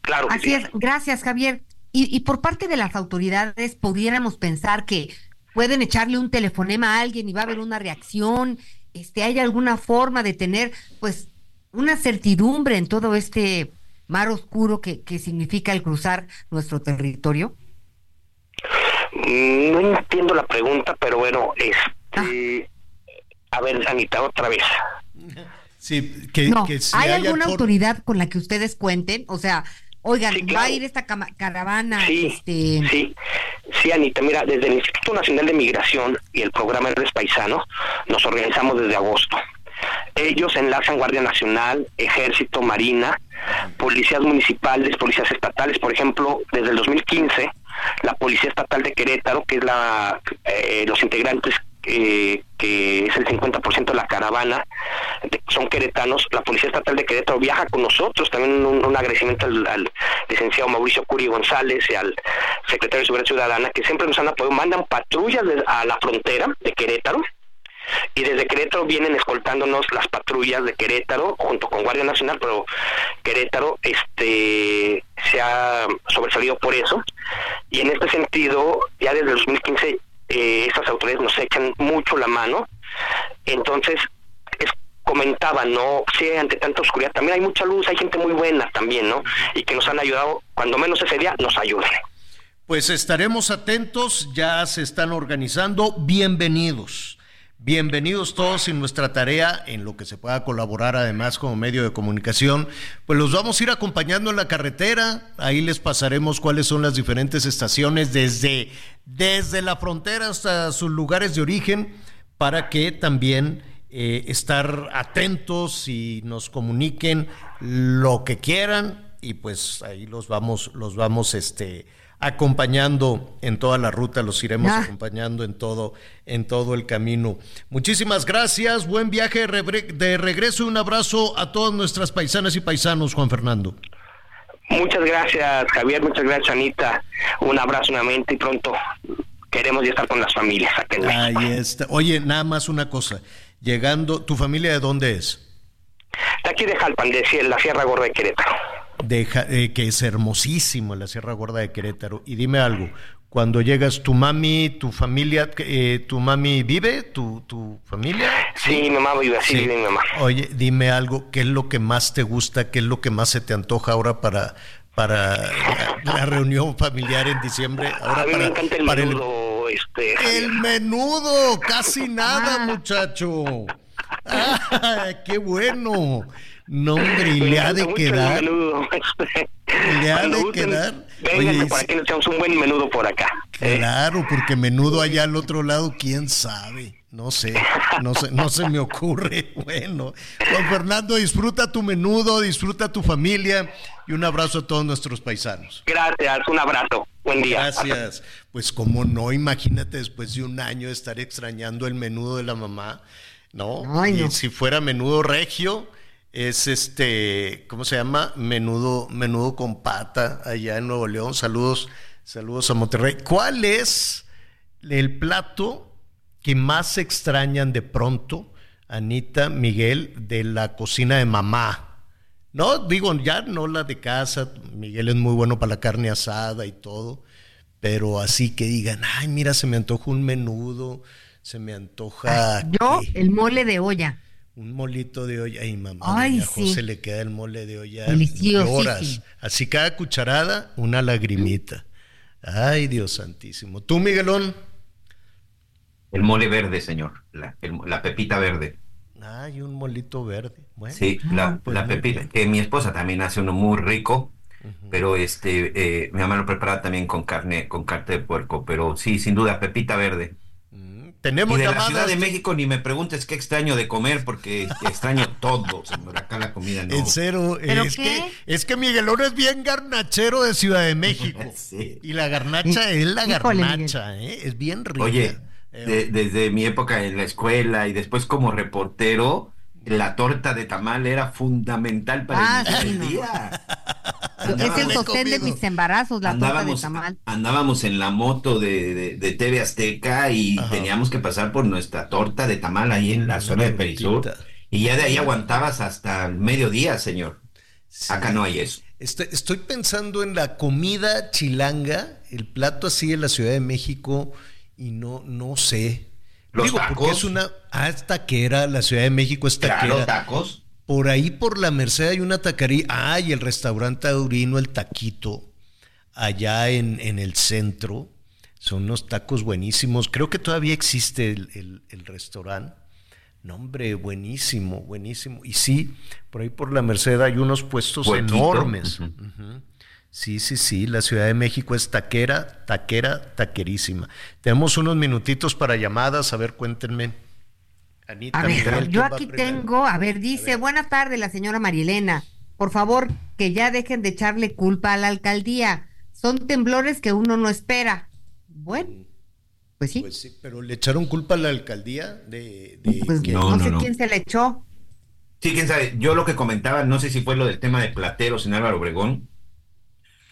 Claro. Así es, gracias, Javier. Y, y por parte de las autoridades, pudiéramos pensar que pueden echarle un telefonema a alguien y va a haber una reacción, este, hay alguna forma de tener, pues, una certidumbre en todo este mar oscuro que, que significa el cruzar nuestro territorio? Mm, no entiendo la pregunta, pero bueno, este, a ver, Anita, otra vez. Sí, que, si ¿Hay alguna autoridad con la que ustedes cuenten? O sea, oigan, va a ir esta caravana. Sí, este... sí, sí, Anita, mira, desde el Instituto Nacional de Migración y el programa Eres Paisano nos organizamos desde agosto. Ellos enlazan Guardia Nacional, Ejército, Marina, policías municipales, policías estatales. Por ejemplo, desde el 2015, la Policía Estatal de Querétaro, que es la eh, los integrantes que es el 50% de la caravana, son queretanos. La Policía Estatal de Querétaro viaja con nosotros, también un, agradecimiento al, licenciado Mauricio Curi González y al secretario de Seguridad Ciudadana, que siempre nos han apoyado, mandan patrullas a la frontera de Querétaro, y desde Querétaro vienen escoltándonos las patrullas de Querétaro junto con Guardia Nacional, pero Querétaro este se ha sobresalido por eso. Y en este sentido ya desde el 2015 eh, estas autoridades nos echan mucho la mano, entonces es, comentaba, ¿no? Sí, ante tanta oscuridad también hay mucha luz, hay gente muy buena también, ¿no? Y que nos han ayudado, cuando menos ese día, nos ayuden. Pues estaremos atentos, ya se están organizando, bienvenidos. Bienvenidos todos en nuestra tarea, en lo que se pueda colaborar además como medio de comunicación. Pues los vamos a ir acompañando en la carretera, ahí les pasaremos cuáles son las diferentes estaciones desde, desde la frontera hasta sus lugares de origen para que también eh, estar atentos y nos comuniquen lo que quieran y pues ahí los vamos, los vamos este, acompañando en toda la ruta, los iremos ah. acompañando en todo, en todo el camino. Muchísimas gracias, buen viaje de regreso y un abrazo a todas nuestras paisanas y paisanos, Juan Fernando. Muchas gracias, Javier, muchas gracias, Anita. Un abrazo nuevamente y pronto queremos ya estar con las familias. Ahí está. Oye, nada más una cosa. Llegando, ¿tu familia de dónde es? De aquí de Jalpan, de la Sierra Gorda de Querétaro de, eh, que es hermosísimo la Sierra Gorda de Querétaro. Y dime algo, cuando llegas, ¿tu mami, tu familia, eh, tu mami vive, tu, tu familia? Sí, mi mamá vive, sí, mi mamá. Oye, dime algo, ¿qué es lo que más te gusta, qué es lo que más se te antoja ahora para, para la, reunión familiar en diciembre? Ahora A mí para, me encanta el menudo, este... El menudo, casi nada, muchacho. ¡Ah, qué bueno! No, hombre, y le ha de quedar. Le ha de quedar. Vénganse para que nos echamos un buen menudo por acá. ¿eh? Claro, porque menudo allá al otro lado, quién sabe. No sé, no sé, no se me ocurre. Bueno, Juan Fernando, disfruta tu menudo, disfruta tu familia y un abrazo a todos nuestros paisanos. Gracias, un abrazo. Buen día. Gracias. Pues como no, imagínate después de un año estar extrañando el menudo de la mamá, ¿no? y si fuera menudo regio, es este, ¿cómo se llama? Menudo, menudo con pata allá en Nuevo León. Saludos, saludos a Monterrey. ¿Cuál es el plato que más extrañan de pronto, Anita, Miguel, de la cocina de mamá? No, digo, ya no la de casa. Miguel es muy bueno para la carne asada y todo. Pero así que digan, ay, mira, se me antoja un menudo, se me antoja. Yo, el mole de olla un molito de olla. Ay, mamá, Ay, José le queda el mole de olla horas. Así cada cucharada, una lagrimita. Ay, Dios santísimo. ¿Tú, Miguelón? El mole verde, señor. La, el- la pepita verde. Hay un molito verde. Bueno, Sí, la, pues la pepita. Que mi esposa también hace uno muy rico. Pero este, eh, mi mamá lo prepara también con carne, con carne de puerco. Pero sí, sin duda, pepita verde. Tenemos y de la. Ciudad de México ni me preguntes qué extraño de comer, porque extraño todo, señor. Acá la comida no. En cero, ¿Pero es qué? que, es que Miguelón es bien garnachero de Ciudad de México. Sí. Y la garnacha es la Híjole, garnacha, ¿eh? es bien rica. Oye, Eh, de- desde mi época en la escuela y después como reportero, la torta de tamal era fundamental para Ah, iniciar sí, el no. día. Es el sostén de mis embarazos, la torta de Andábamos, tamal. andábamos en la moto de, de, de TV Azteca y Ajá. teníamos que pasar por nuestra torta de tamal ahí en la zona de Perisur. Y ya de ahí aguantabas hasta el mediodía, señor. Sí. Acá no hay eso. Estoy, estoy pensando en la comida chilanga, el plato así en la Ciudad de México, y no, no sé. Los Digo, porque es una. Ah, es taquera, la Ciudad de México es taquera. Claro, tacos. Por ahí por la Merced hay una taquería. Ah, y el restaurante Taurino, el Taquito, allá en, en el centro. Son unos tacos buenísimos. Creo que todavía existe el, el- el restaurante. No, hombre, buenísimo, buenísimo. Y sí, por ahí por la Merced hay unos puestos enormes. Ujú. Sí, sí, sí, la Ciudad de México es taquera, taquera, taquerísima. Tenemos unos minutitos para llamadas, a ver, cuéntenme. Anita, A ver, Miguel, ¿quién yo aquí tengo, a ver, dice, buenas tardes la señora Marielena. Por favor, que ya dejen de echarle culpa a la alcaldía. Son temblores que uno no espera. Bueno, pues sí. Pues sí, pero le echaron culpa a la alcaldía de, de Pues que- no, No, no, sé no. quién se le echó. Sí, quién sabe. Yo lo que comentaba, no sé si fue lo del tema de plateros en Álvaro Obregón.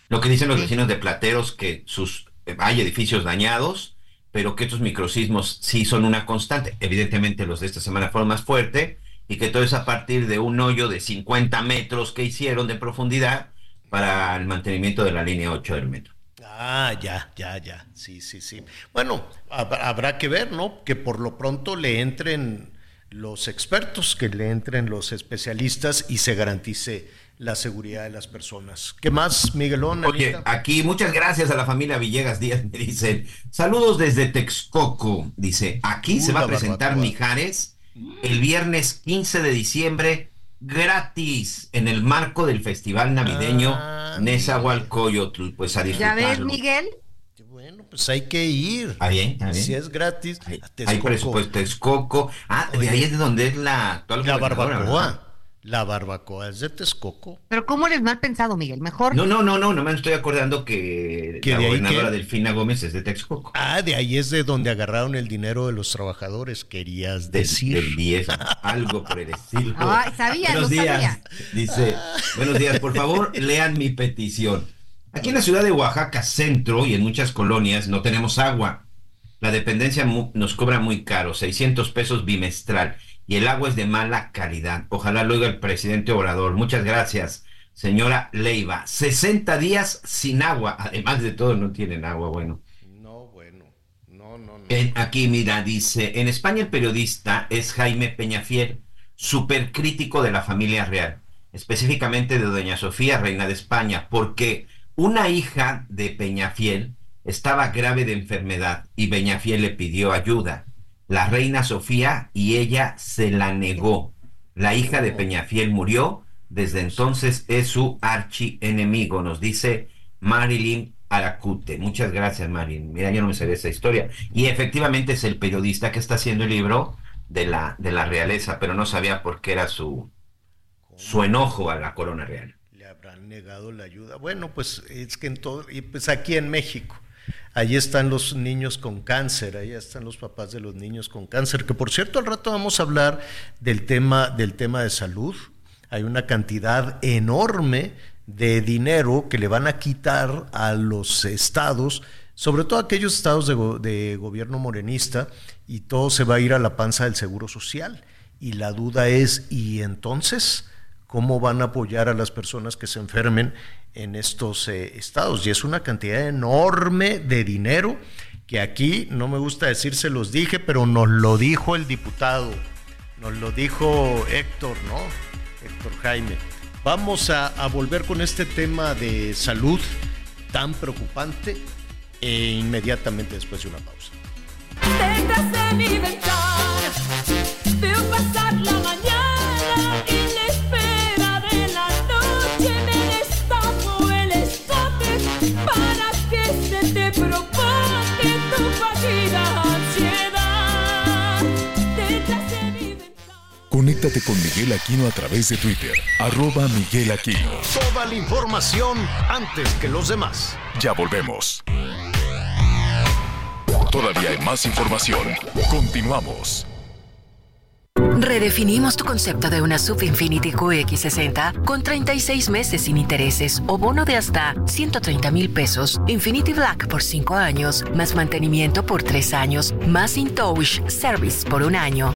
Lo que dicen los vecinos de plateros que sus eh, hay edificios dañados, pero que estos microsismos sí son una constante. Evidentemente los de esta semana fueron más fuertes y que todo es a partir de un hoyo de 50 metros que hicieron de profundidad para el mantenimiento de la línea 8 del metro. Ah, ya, ya, ya. Sí, sí, sí. Bueno, hab- habrá que ver, ¿no? Que por lo pronto le entren los expertos, que le entren los especialistas y se garantice la seguridad de las personas. ¿Qué más, Miguelón? Oye, aquí muchas gracias a la familia Villegas Díaz, me dicen. Saludos desde Texcoco. Dice, aquí Uy, se va a presentar barbacoa. Mijares el viernes 15 de diciembre gratis en el marco del festival navideño Ah, Nezahualcóyotl. Pues a ¿Ya ves, disfrutarlo. Miguel? Bueno, pues hay que ir. Está bien, está bien. Si es gratis, Hay, a hay Texcoco. presupuesto Texcoco. Ah, de ahí es de donde es la actual La ¿verdad? La barbacoa es de Texcoco. Pero ¿cómo eres mal pensado, Miguel? Mejor. No, no, no, no, no me estoy acordando que, ¿Que la de gobernadora? Delfina Gómez es de Texcoco. Ah, de ahí es de donde agarraron el dinero de los trabajadores, querías decir. Del 10, algo por el estilo. Ay, sabía, buenos lo días. sabía. Dice, buenos días, por favor, lean mi petición. Aquí en la ciudad de Oaxaca Centro y en muchas colonias no tenemos agua. La dependencia nos cobra muy caro, 600 pesos bimestral, y el agua es de mala calidad. Ojalá lo oiga el presidente Obrador. Muchas gracias, señora Leiva. 60 días sin agua. Además de todo, no tienen agua, bueno. No, bueno. No, no, no. En- aquí, mira, dice, en España el periodista es Jaime Peñafiel, súper crítico de la familia real, específicamente de Doña Sofía, reina de España, porque una hija de Peñafiel estaba grave de enfermedad y Peñafiel le pidió ayuda. La reina Sofía y ella se la negó. La hija de Peñafiel murió, desde entonces es su archienemigo, nos dice Marilyn Aracute. Muchas gracias, Marilyn. Mira, yo no me sabía esa historia. Y efectivamente es el periodista que está haciendo el libro de la, de la realeza, pero no sabía por qué era su, su enojo a la corona real. Le habrán negado la ayuda. Bueno, pues es que en todo, y pues aquí en México, ahí están los niños con cáncer, ahí están los papás de los niños con cáncer, que por cierto al rato vamos a hablar del tema, del tema de salud. Hay una cantidad enorme de dinero que le van a quitar a los estados, sobre todo aquellos estados de gobierno morenista, y todo se va a ir a la panza del seguro social. Y la duda es, ¿y entonces? Cómo van a apoyar a las personas que se enfermen en estos eh, estados. Y es una cantidad enorme de dinero que aquí, no me gusta decir se los dije, pero nos lo dijo el diputado, nos lo dijo Héctor, ¿no? Héctor Jaime. Vamos a, volver con este tema de salud tan preocupante e inmediatamente después de una pausa. Conéctate con Miguel Aquino a través de Twitter, arroba Miguel Aquino. Toda la información antes que los demás. Ya volvemos. Todavía hay más información. Continuamos. Redefinimos tu concepto de una Sub Infinity QX60 con 36 meses sin intereses o bono de hasta 130 mil pesos, Infinity Black por 5 años, más mantenimiento por 3 años, más InTouch Service por un año.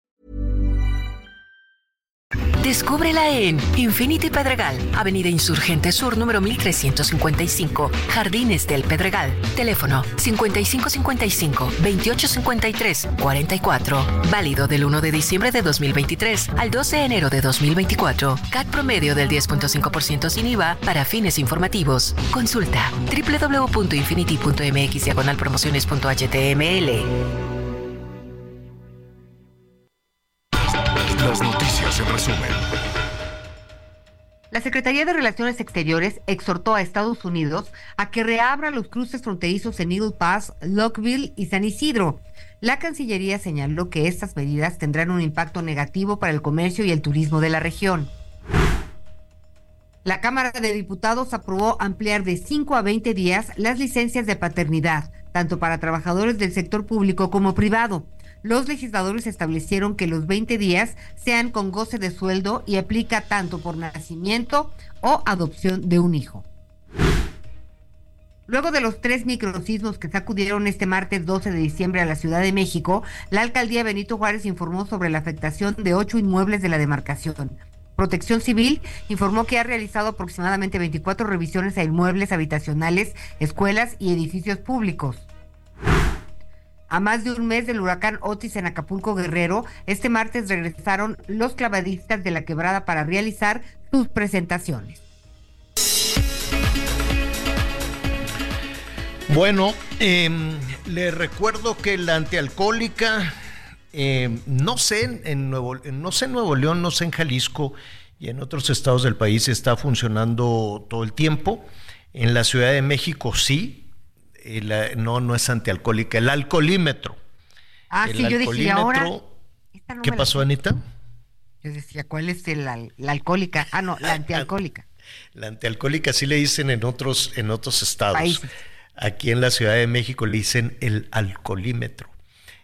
Descúbrela en Infinity Pedregal, Avenida Insurgente Sur, número 1355, Jardines del Pedregal. Teléfono 5555-2853-44. Válido del 1 de diciembre de 2023 al 12 de enero de 2024. CAT promedio del 10.5% sin IVA para fines informativos. Consulta www.infinity.mx diagonal promociones.html. Las noticias en resumen. La Secretaría de Relaciones Exteriores exhortó a Estados Unidos a que reabra los cruces fronterizos en Eagle Pass, Lockville y San Isidro. La Cancillería señaló que estas medidas tendrán un impacto negativo para el comercio y el turismo de la región. La Cámara de Diputados aprobó ampliar de 5 a 20 días las licencias de paternidad, tanto para trabajadores del sector público como privado. Los legisladores establecieron que los 20 días sean con goce de sueldo y aplica tanto por nacimiento o adopción de un hijo. Luego de los tres microsismos que sacudieron este martes 12 de diciembre a la Ciudad de México, la alcaldía Benito Juárez informó sobre la afectación de ocho inmuebles de la demarcación. Protección Civil informó que ha realizado aproximadamente 24 revisiones a inmuebles habitacionales, escuelas y edificios públicos. A más de un mes del huracán Otis en Acapulco Guerrero, este martes regresaron los clavadistas de la quebrada para realizar sus presentaciones. Bueno, eh, le recuerdo que la antialcohólica, eh, no sé en, en Nuevo, no sé en Nuevo León, no sé en Jalisco y en otros estados del país está funcionando todo el tiempo. En la Ciudad de México sí, la- no, no es antialcohólica, el alcoholímetro. Ah, El sí, yo dije, ¿y ahora? no ¿Qué la pasó. Anita? Yo decía, ¿cuál es el, al- la alcohólica? Ah, no, la antialcohólica. La antialcohólica sí le dicen en otros, en otros estados. Países. Aquí en la Ciudad de México le dicen el alcoholímetro.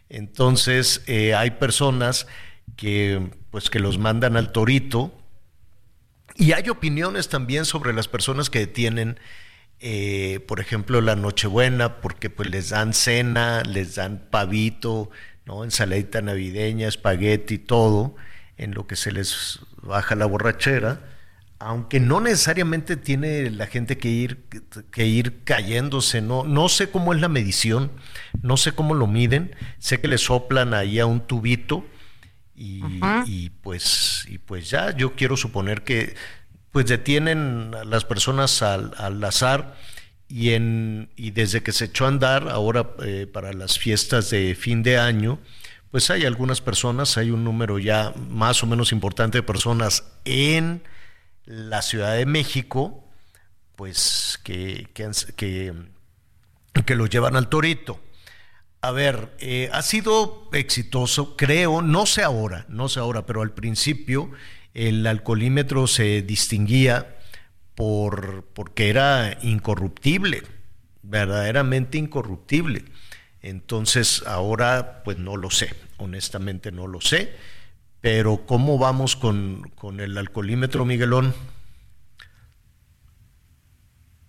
Entonces, eh, hay personas que, pues, que los mandan al torito. Y hay opiniones también sobre las personas que detienen, eh, por ejemplo, la Nochebuena, porque pues les dan cena, les dan pavito, ¿no? ensaladita navideña, espagueti, todo, en lo que se les baja la borrachera aunque no necesariamente tiene la gente que ir, que ir cayéndose, no, no sé cómo es la medición, no sé cómo lo miden, sé que le soplan ahí a un tubito y, y pues, y pues ya, yo quiero suponer que pues detienen a las personas al, azar y, en, y desde que se echó a andar ahora eh, para las fiestas de fin de año, pues hay algunas personas, hay un número ya más o menos importante de personas en la Ciudad de México, pues que, que, que lo llevan al torito. A ver, eh, ha sido exitoso, creo, no sé ahora, no sé ahora, pero al principio el alcoholímetro se distinguía por, porque era incorruptible, verdaderamente incorruptible. Entonces ahora pues no lo sé, honestamente no lo sé, pero ¿cómo vamos con, con el alcoholímetro, Miguelón?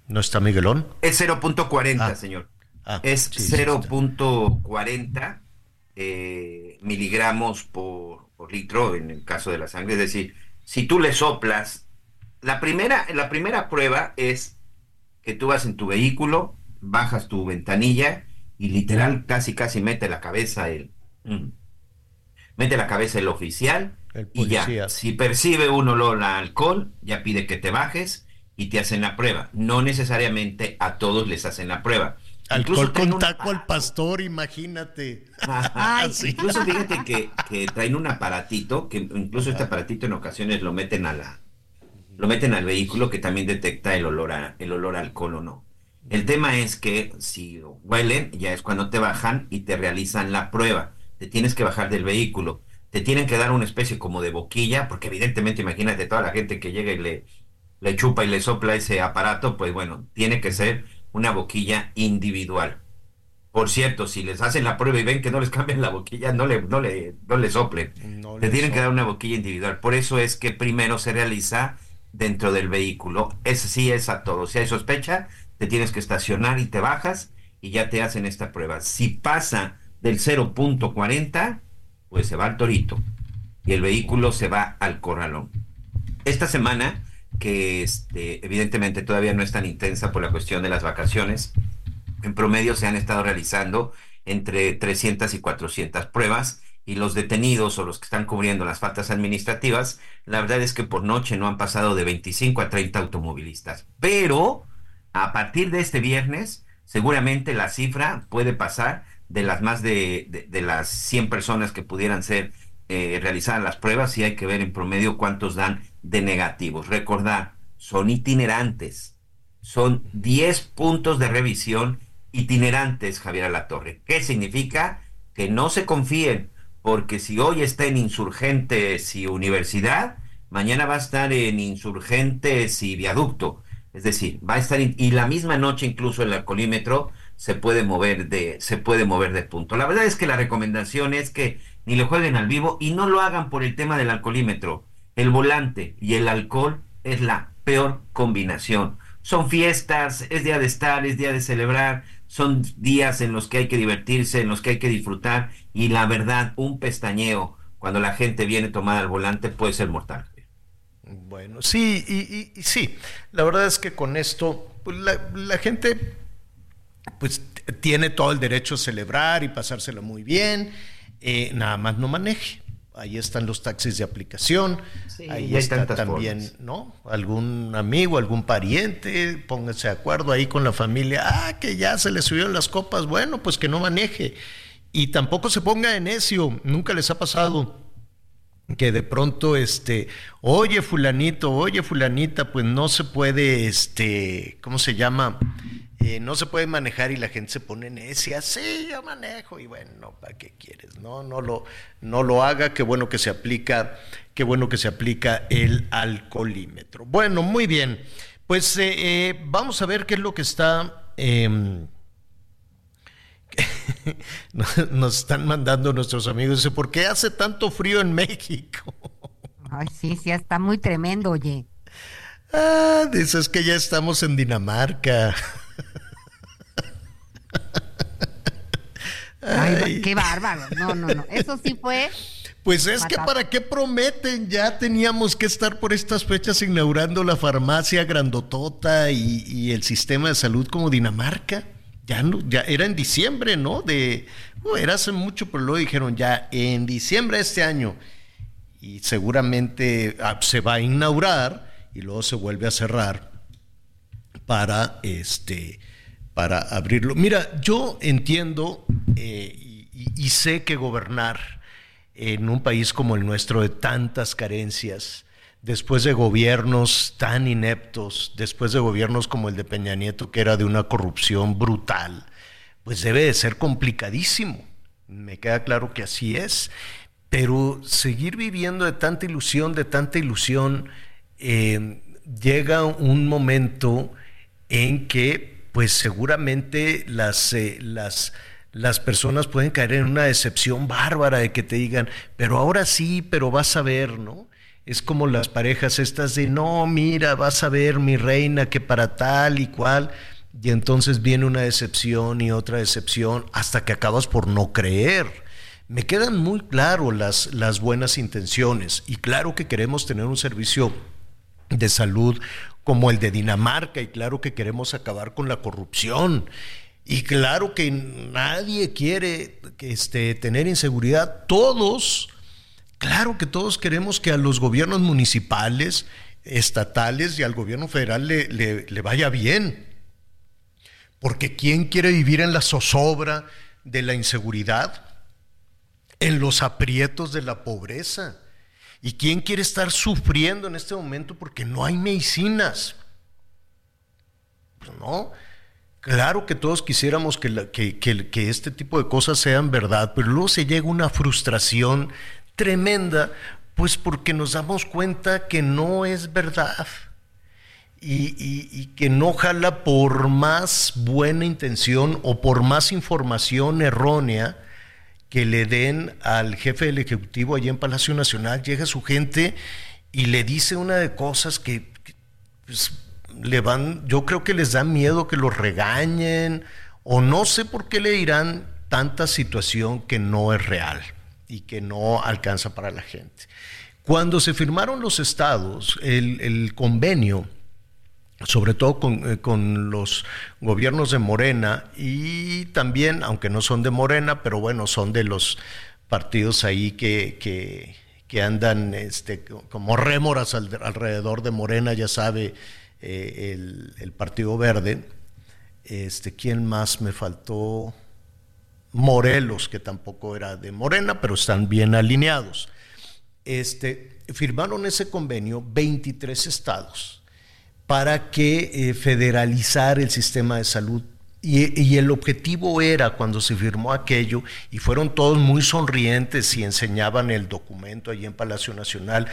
¿No está Miguelón? Es 0.40, Ah. señor. Ah, es sí, sí, está. 0.40 eh, miligramos por, por litro en el caso de la sangre. Es decir, si tú le soplas, la primera, la primera prueba es que tú vas en tu vehículo, bajas tu ventanilla y literal casi casi mete la cabeza el mm, mete la cabeza el oficial El y ya. si percibe un olor a alcohol ya pide que te bajes y te hacen la prueba. No necesariamente a todos les hacen la prueba Alcohol con taco al pastor, imagínate. Ajá, Sí. Incluso fíjate que, que traen un aparatito, que incluso este aparatito en ocasiones lo meten a la, lo meten al vehículo que también detecta el olor a, el olor a alcohol o no. El tema es que si huelen, ya es cuando te bajan y te realizan la prueba. Te tienes que bajar del vehículo. Te tienen que dar una especie como de boquilla, porque evidentemente imagínate toda la gente que llega y le, le chupa y le sopla ese aparato, pues bueno, tiene que ser una boquilla individual. Por cierto, si les hacen la prueba y ven que no les cambian la boquilla, no le, no le, no le soplen. No Le tienen que dar una boquilla individual. Por eso es que primero se realiza dentro del vehículo. Ese sí es a todo. Si hay sospecha, te tienes que estacionar y te bajas y ya te hacen esta prueba. Si pasa del 0.40, pues se va al torito y el vehículo se va al corralón. Esta semana, que este, evidentemente todavía no es tan intensa por la cuestión de las vacaciones, en promedio se han estado realizando entre 300 y 400 pruebas y los detenidos o los que están cubriendo las faltas administrativas, la verdad es que por noche no han pasado de 25 a 30 automovilistas. Pero a partir de este viernes, seguramente la cifra puede pasar de las más de, de- las 100 personas que pudieran ser eh, realizadas las pruebas y hay que ver en promedio cuántos dan de negativos. Recordar, son itinerantes. Son 10 puntos de revisión itinerantes, Javier Alatorre. ¿Qué significa? Que no se confíen, porque si hoy está en Insurgentes y Universidad, mañana va a estar en Insurgentes y Viaducto. Es decir, va a estar y la misma noche incluso el alcoholímetro se puede mover de se puede mover de punto. La verdad es que la recomendación es que ni le jueguen al vivo y no lo hagan por el tema del alcoholímetro. El volante y el alcohol es la peor combinación. Son fiestas, es día de estar, es día de celebrar, son días en los que hay que divertirse, en los que hay que disfrutar y la verdad, un pestañeo cuando la gente viene tomada al volante puede ser mortal. Bueno, sí, y, sí, la verdad es que con esto pues, la, gente pues tiene todo el derecho a celebrar y pasárselo muy bien, eh, nada más no maneje. Ahí están los taxis de aplicación, Sí, ahí está también, formas. ¿no? Algún amigo, algún pariente, pónganse de acuerdo ahí con la familia, ah, que ya se le subieron las copas, bueno, pues que no maneje. Y tampoco se ponga en necio, nunca les ha pasado que de pronto este oye fulanito oye fulanita pues no se puede este cómo se llama Eh, no se puede manejar y la gente se pone necia sí yo manejo y bueno para qué quieres no no lo no lo haga qué bueno que se aplica qué bueno que se aplica el alcoholímetro bueno muy bien pues eh, eh, vamos a ver qué es lo que está em, nos- están mandando nuestros amigos. Dice, ¿por qué hace tanto frío en México? Ay, sí, sí, está muy tremendo, oye. Ah, dice, es que ya estamos en Dinamarca. Ay, qué bárbaro. No, no, no. Eso sí fue. Pues es que para qué prometen, ya teníamos que estar por estas fechas inaugurando la farmacia grandotota y, y el sistema de salud como Dinamarca. Ya no, ya era en diciembre, ¿no? De, oh, era hace mucho, pero luego dijeron ya en diciembre de este año. Y seguramente ah, se va a inaugurar y luego se vuelve a cerrar para este para abrirlo. Mira, yo entiendo eh, y, sé que gobernar en un país como el nuestro de tantas carencias, después de gobiernos tan ineptos, después de gobiernos como el de Peña Nieto, que era de una corrupción brutal, pues debe de ser complicadísimo. Me queda claro que así es, pero seguir viviendo de tanta ilusión, de tanta ilusión, eh, llega un momento en que pues seguramente las, eh, las, las personas pueden caer en una decepción bárbara de que te digan, pero ahora sí, pero vas a ver, ¿no? Es como las parejas estas de, no, mira, vas a ver mi reina que para tal y cual, y entonces viene una decepción y otra decepción hasta que acabas por no creer. Me quedan muy claro las, las buenas intenciones y claro que queremos tener un servicio de salud como el de Dinamarca y claro que queremos acabar con la corrupción y claro que nadie quiere este, tener inseguridad. Todos, claro que todos queremos que a los gobiernos municipales, estatales y al gobierno federal le, le vaya bien. Porque ¿quién quiere vivir en la zozobra de la inseguridad? En los aprietos de la pobreza. ¿Y quién quiere estar sufriendo en este momento porque no hay medicinas? Pues no. Claro que todos quisiéramos que, este tipo de cosas sean verdad, pero luego se llega una frustración tremenda, pues porque nos damos cuenta que no es verdad. Y, y, que no jala por más buena intención o por más información errónea que le den al jefe del Ejecutivo allí en Palacio Nacional, llega su gente y le dice una de cosas que, pues, le van, yo creo que les da miedo que los regañen o no sé por qué le dirán tanta situación que no es real y que no alcanza para la gente. Cuando se firmaron los estados, el, el convenio, sobre todo con, eh, con, los gobiernos de Morena y también, aunque no son de Morena, pero bueno, son de los partidos ahí que, que, que andan este, como rémoras alrededor de Morena, ya sabe, eh, el, Partido Verde. Este, ¿Quién más me faltó? Morelos, que tampoco era de Morena, pero están bien alineados. Este, firmaron ese convenio 23 estados para que eh, federalizar el sistema de salud. Y, el objetivo era cuando se firmó aquello, y fueron todos muy sonrientes y enseñaban el documento allí en Palacio Nacional,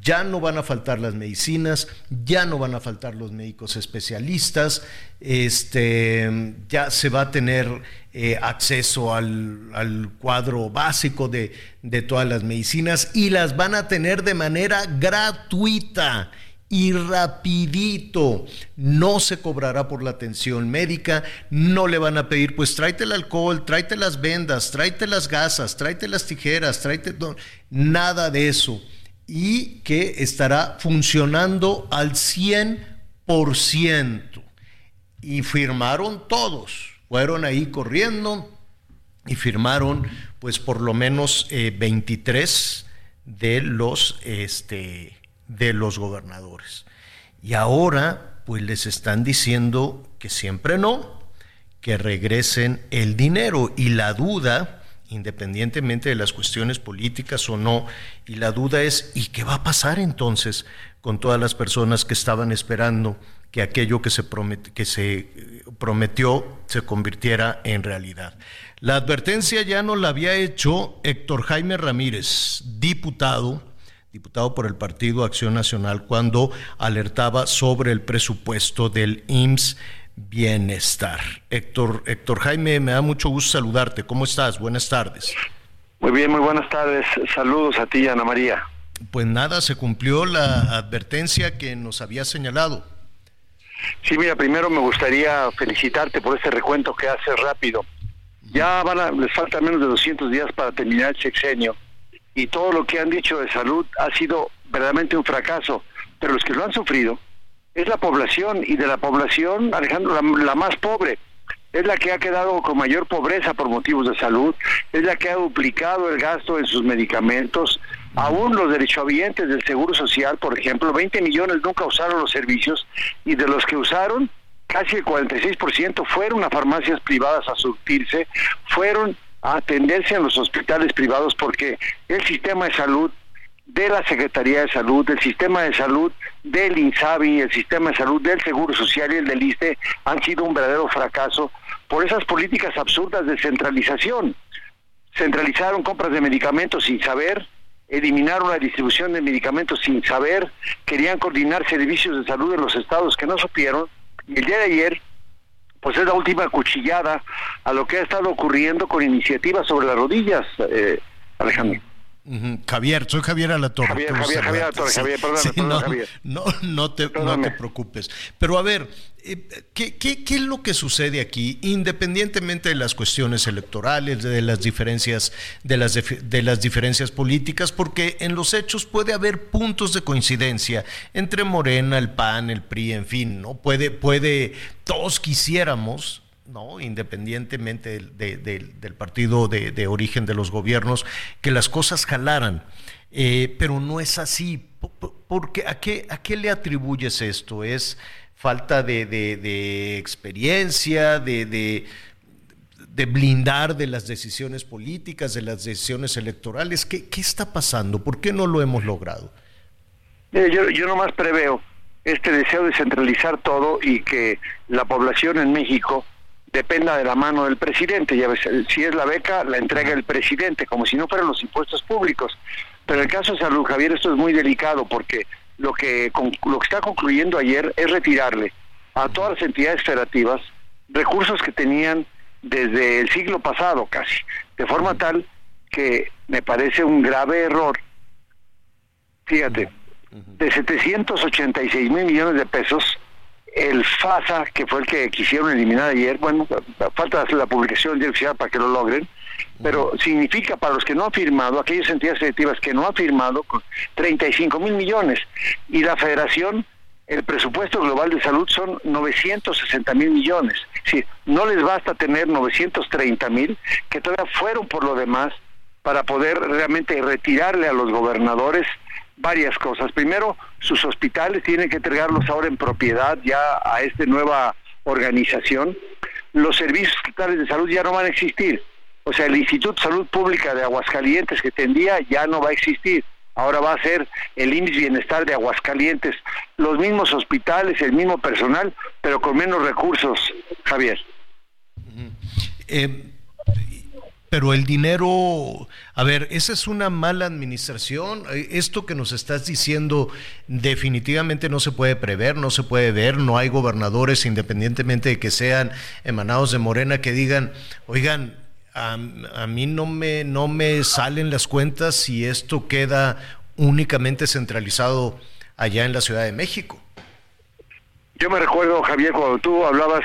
ya no van a faltar las medicinas, ya no van a faltar los médicos especialistas, este, ya se va a tener eh, acceso al, al, cuadro básico de, de todas las medicinas y las van a tener de manera gratuita y rapidito. No se cobrará por la atención médica, no le van a pedir, pues tráete el alcohol, tráete las vendas, tráete las gasas, tráete las tijeras, tráete nada de eso. Y que estará funcionando al 100%. Y firmaron todos, fueron ahí corriendo y firmaron pues por lo menos 23 eh, de los este, de los gobernadores. Y ahora, pues les están diciendo que siempre no, que regresen el dinero. Y la duda, independientemente de las cuestiones políticas o no, y la duda es, ¿y qué va a pasar entonces con todas las personas que estaban esperando que aquello que se, que se prometió se convirtiera en realidad? La advertencia ya nos la había hecho Héctor Jaime Ramírez, diputado diputado por el Partido Acción Nacional, cuando alertaba sobre el presupuesto del IMSS Bienestar. Héctor, Héctor Jaime, me da mucho gusto saludarte. ¿Cómo estás? Buenas tardes. Muy bien, muy buenas tardes. Saludos a ti, Ana María. Pues nada, se cumplió la advertencia que nos había señalado. Sí, mira, primero me gustaría felicitarte por este recuento que hace rápido. Ya van a, les falta menos de 200 días para terminar el sexenio y todo lo que han dicho de salud ha sido verdaderamente un fracaso, pero los que lo han sufrido es la población y de la población, Alejandro, la, más pobre, es la que ha quedado con mayor pobreza por motivos de salud, es la que ha duplicado el gasto en sus medicamentos, aún los derechohabientes del Seguro Social, por ejemplo, 20 millones nunca usaron los servicios y de los que usaron, casi el 46% fueron a farmacias privadas a surtirse, fueron a atenderse en los hospitales privados porque el sistema de salud de la Secretaría de Salud, el sistema de salud del INSABI, el sistema de salud del Seguro Social y el del ISTE han sido un verdadero fracaso por esas políticas absurdas de centralización. Centralizaron compras de medicamentos sin saber, eliminaron la distribución de medicamentos sin saber, querían coordinar servicios de salud en los estados que no supieron, y el día de ayer pues es la última cuchillada a lo que ha estado ocurriendo con iniciativas sobre las rodillas, eh, Alejandro. Javier, soy Javier Alatorre. Javier, Javier. Alatorre, Javier, perdóname, no, Javier. No, no te, no te preocupes. Pero a ver, eh, ¿qué, qué, qué es lo que sucede aquí, independientemente de las cuestiones electorales, de las diferencias, de las, de las diferencias políticas? Porque en los hechos puede haber puntos de coincidencia entre Morena, el PAN, el PRI, en fin, ¿no? Puede, puede, todos quisiéramos ¿no? independientemente del, de- del- partido de, origen de los gobiernos, que las cosas jalaran. Eh, pero no es así. Po- po- Porque, ¿a, qué, ¿A qué le atribuyes esto? ¿Es falta de, de- experiencia, de, blindar de las decisiones políticas, de las decisiones electorales? ¿Qué, qué está pasando? ¿Por qué no lo hemos logrado? Yo, yo nomás preveo este deseo de centralizar todo y que la población en México dependa de la mano del presidente. Ya ves, si es la beca, la entrega el presidente, como si no fueran los impuestos públicos. Pero en el caso de salud, Javier, esto es muy delicado porque lo que, con- lo que está concluyendo ayer es retirarle a todas las entidades federativas recursos que tenían desde el siglo pasado casi, de forma tal que me parece un grave error. Fíjate, de 786 mil millones de pesos, el FASA, que fue el que quisieron eliminar ayer, bueno, falta la publicación del oficial para que lo logren, pero significa para los que no han firmado, aquellas entidades federativas que no han firmado, con 35 mil millones, y la federación, el presupuesto global de salud son 960 mil millones. Es decir, no les basta tener 930 mil, que todavía fueron por lo demás, para poder realmente retirarle a los gobernadores varias cosas. Primero, sus hospitales tienen que entregarlos ahora en propiedad ya a esta nueva organización. Los servicios estatales de salud ya no van a existir. O sea, el Instituto de Salud Pública de Aguascalientes que tendría ya no va a existir. Ahora va a ser el IMSS Bienestar de Aguascalientes. Los mismos hospitales, el mismo personal, pero con menos recursos, Javier. Pero el dinero, a ver, esa es una mala administración. Eh, Esto que nos estás diciendo definitivamente no se puede prever, no se puede ver. No hay gobernadores, independientemente de que sean emanados de Morena, que digan, oigan, a, a mí no me, no me salen las cuentas si esto queda únicamente centralizado allá en la Ciudad de México. Yo me recuerdo, Javier, cuando tú hablabas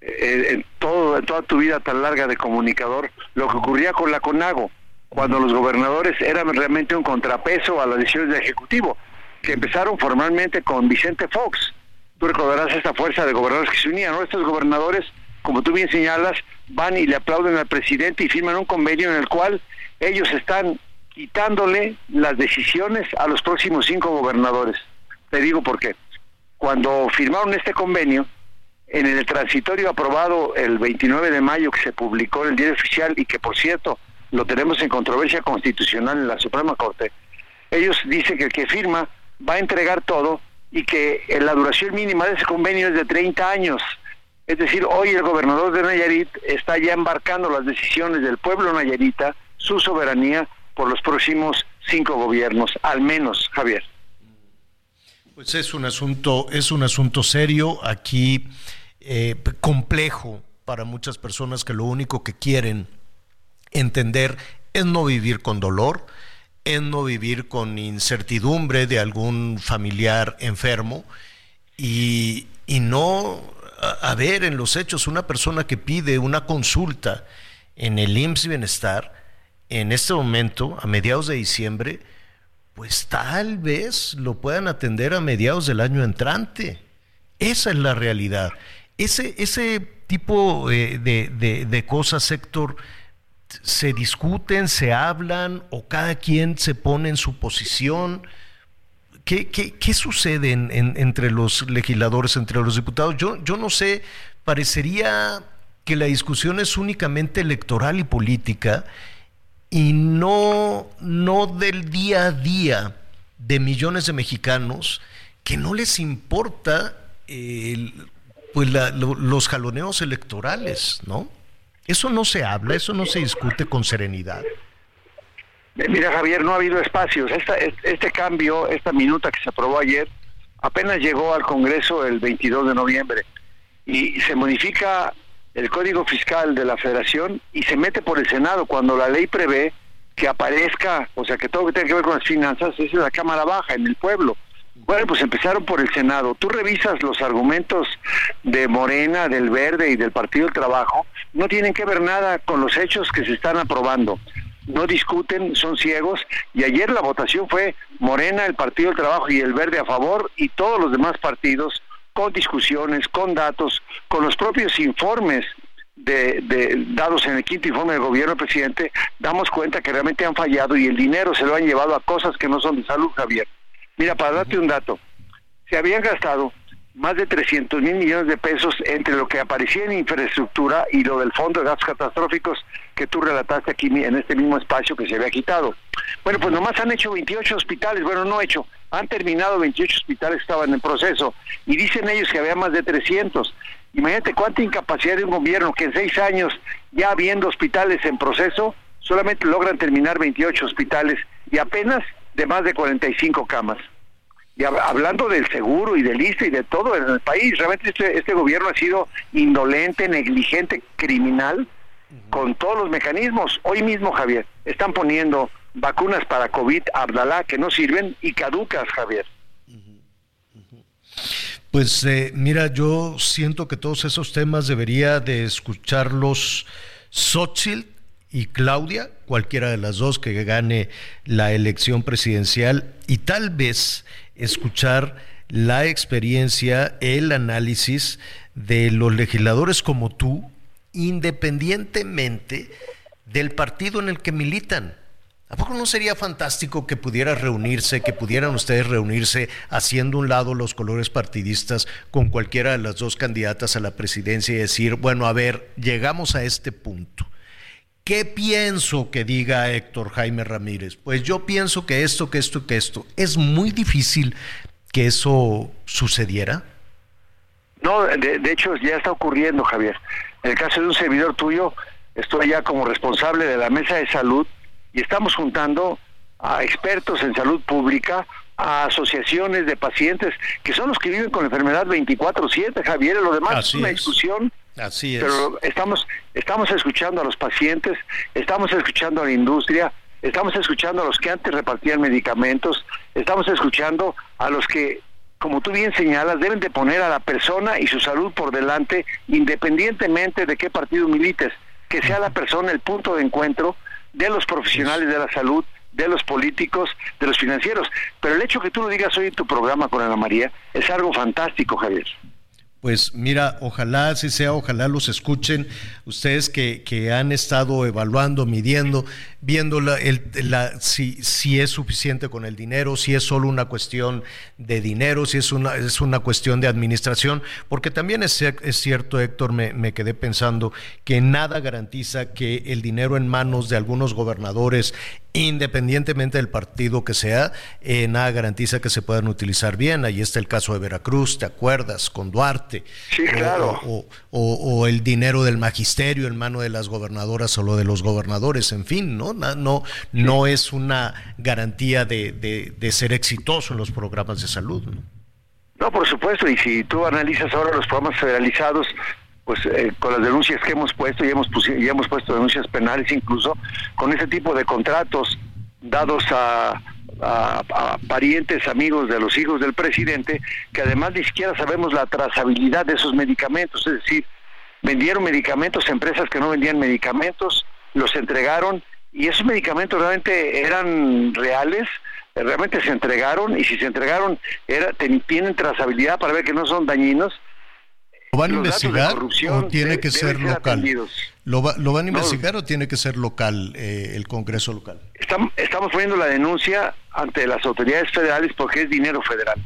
eh, en, todo, en toda tu vida tan larga de comunicador, lo que ocurría con la CONAGO, cuando los gobernadores eran realmente un contrapeso a las decisiones del Ejecutivo, que empezaron formalmente con Vicente Fox. Tú recordarás esta fuerza de gobernadores que se unían, ¿no? Estos gobernadores, como tú bien señalas, van y le aplauden al presidente y firman un convenio en el cual ellos están quitándole las decisiones a los próximos cinco gobernadores. Te digo por qué. Cuando firmaron este convenio, en el transitorio aprobado el 29 de mayo que se publicó en el diario oficial y que por cierto lo tenemos en controversia constitucional en la Suprema Corte, ellos dicen que el que firma va a entregar todo y que eh, la duración mínima de ese convenio es de 30 años. Es decir, hoy el gobernador de Nayarit está ya embarcando las decisiones del pueblo nayarita, su soberanía, por los próximos cinco gobiernos, al menos, Javier. Pues es un asunto, es un asunto serio, aquí eh, complejo para muchas personas que lo único que quieren entender es no vivir con dolor, es no vivir con incertidumbre de algún familiar enfermo y, y no ver en los hechos una persona que pide una consulta en el IMSS Bienestar en este momento, a mediados de diciembre, pues tal vez lo puedan atender a mediados del año entrante. Esa es la realidad. Ese, ese tipo de, de- de cosas, Héctor, se discuten, se hablan o cada quien se pone en su posición. ¿Qué, qué- qué sucede en- en- entre los legisladores, entre los diputados? Yo, yo no sé, parecería que la discusión es únicamente electoral y política y no, no del día a día de millones de mexicanos que no les importa el- pues la- lo- los jaloneos electorales, ¿no? Eso no se habla, eso no se discute con serenidad. Mira, Javier, no ha habido espacios. Esta, es- este cambio, esta minuta que se aprobó ayer, apenas llegó al Congreso el 22 de noviembre y se modifica el Código Fiscal de la Federación y se mete por el Senado cuando la ley prevé que aparezca, o sea, que todo lo que tenga que ver con las finanzas es en la Cámara Baja, en el pueblo. Bueno, pues empezaron por el Senado. Tú revisas los argumentos de Morena, del Verde y del Partido del Trabajo, no tienen que ver nada con los hechos que se están aprobando. No discuten, son ciegos. Y ayer la votación fue Morena, el Partido del Trabajo y el Verde a favor y todos los demás partidos con discusiones, con datos, con los propios informes de, de- dados en el quinto informe del gobierno del presidente, damos cuenta que realmente han fallado y el dinero se lo han llevado a cosas que no son de salud, Javier. Mira, para darte un dato, se habían gastado más de 300 mil millones de pesos entre lo que aparecía en infraestructura y lo del Fondo de Gastos Catastróficos que tú relataste aquí en este mismo espacio que se había quitado. Bueno, pues nomás han hecho 28 hospitales, bueno, no hecho, han terminado 28 hospitales que estaban en proceso y dicen ellos que había más de 300. Imagínate cuánta incapacidad de un gobierno que en seis años, ya habiendo hospitales en proceso, solamente logran terminar 28 hospitales y apenas de más de 45 camas. Y hab- hablando del seguro y del ISTE y de todo en el país, realmente este, este gobierno ha sido indolente, negligente, criminal, con todos los mecanismos. Hoy mismo, Javier, están poniendo vacunas para COVID, Abdalá, que no sirven y caducas, Javier. Pues eh, mira, yo siento que todos esos temas debería de escucharlos Xochitl y Claudia, cualquiera de las dos que gane la elección presidencial, y tal vez escuchar la experiencia, el análisis de los legisladores como tú, independientemente del partido en el que militan. ¿A poco no sería fantástico que pudiera reunirse, que pudieran ustedes reunirse haciendo un lado los colores partidistas con cualquiera de las dos candidatas a la presidencia y decir, bueno, a ver, llegamos a este punto. ¿Qué pienso que diga Héctor Jaime Ramírez? Pues yo pienso que esto, que esto, que esto. Es muy difícil que eso sucediera. No, de, de hecho ya está ocurriendo, Javier. En el caso de un servidor tuyo, estoy ya como responsable de la mesa de salud y estamos juntando a expertos en salud pública, a asociaciones de pacientes que son los que viven con la enfermedad 24/7, Javier, lo demás es una discusión Así es. pero estamos estamos escuchando a los pacientes, estamos escuchando a la industria, estamos escuchando a los que antes repartían medicamentos, estamos escuchando a los que, como tú bien señalas, deben de poner a la persona y su salud por delante, independientemente de qué partido milites, que sea la persona el punto de encuentro de los profesionales de la salud, de los políticos, de los financieros. Pero el hecho que tú lo digas hoy en tu programa con Ana María es algo fantástico, Javier. Pues mira, ojalá así sea, ojalá los escuchen ustedes que, que han estado evaluando, midiendo, viendo la, el- la- si, si es suficiente con el dinero, si es solo una cuestión de dinero, si es una, es una cuestión de administración, porque también es, es cierto, Héctor, me, me quedé pensando que nada garantiza que el dinero en manos de algunos gobernadores, independientemente del partido que sea, eh, nada garantiza que se puedan utilizar bien. Ahí está el caso de Veracruz, ¿te acuerdas? Con Duarte. Sí, O- claro. O, o- o el dinero del magisterio en mano de las gobernadoras o lo de los gobernadores, en fin, ¿no? Na- No, no es una garantía de, de- de ser exitoso en los programas de salud. ¿no? No, por supuesto, y si tú analizas ahora los programas federalizados, pues eh, con las denuncias que hemos puesto, y hemos, y hemos puesto denuncias penales incluso, con ese tipo de contratos dados a, a- a parientes, amigos de los hijos del presidente, que además ni siquiera sabemos la trazabilidad de esos medicamentos, es decir, vendieron medicamentos a empresas que no vendían medicamentos, los entregaron, y esos medicamentos realmente eran reales, realmente se entregaron y si se entregaron era ten- tienen trazabilidad para ver que no son dañinos ¿Lo van a investigar o tiene que ser local? ¿Lo, va- lo van a No. investigar o tiene que ser local, eh, el Congreso local? Estam- estamos poniendo la denuncia ante las autoridades federales porque es dinero federal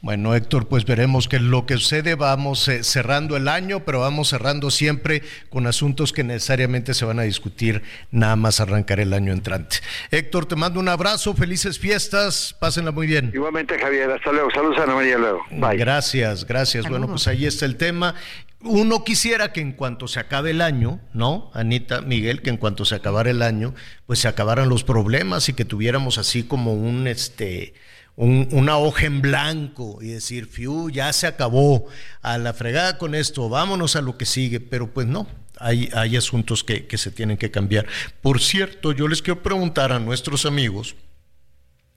Bueno, Héctor, pues veremos que lo que sucede, vamos eh, cerrando el año, pero vamos cerrando siempre con asuntos que necesariamente se van a discutir nada más arrancar el año entrante. Héctor, te mando un abrazo, felices fiestas, pásenla muy bien. igualmente Javier hasta luego saludos a Ana María luego Bye. Gracias, gracias. Bueno, pues ahí está el tema. Uno quisiera que en cuanto se acabe el año, ¿no? Anita, Miguel, que en cuanto se acabara el año, pues se acabaran los problemas y que tuviéramos así como un, este, un- una hoja en blanco y decir, fiu, ya se acabó, a la fregada con esto, vámonos a lo que sigue. Pero pues no, hay, hay asuntos que, que se tienen que cambiar. Por cierto, yo les quiero preguntar a nuestros amigos,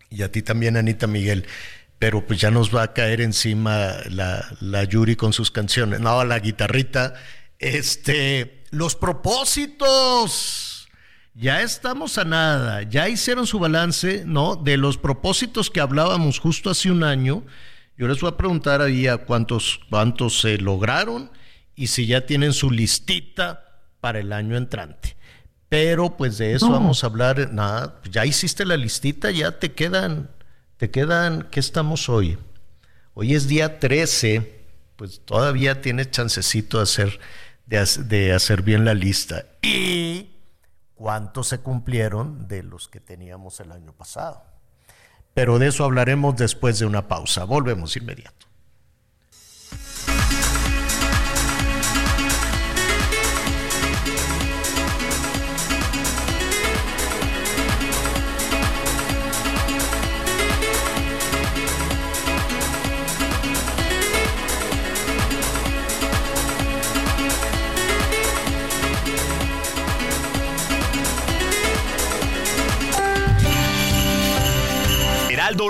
y a ti también, Anita Miguel, pero pues ya nos va a caer encima la, la Yuri con sus canciones. No, la guitarrita. Este, los propósitos. Ya estamos a nada. Ya hicieron su balance, ¿no? De los propósitos que hablábamos justo hace un año. Yo les voy a preguntar ahí a cuántos, cuántos se lograron y si ya tienen su listita para el año entrante. Pero pues de eso No. vamos a hablar. Nada, ya hiciste la listita, ya te quedan, te quedan, ¿qué estamos hoy? Hoy es día 13, pues todavía tienes chancecito de hacer, de, de hacer bien la lista. ¿Y cuántos se cumplieron de los que teníamos el año pasado? Pero de eso hablaremos después de una pausa. Volvemos inmediato.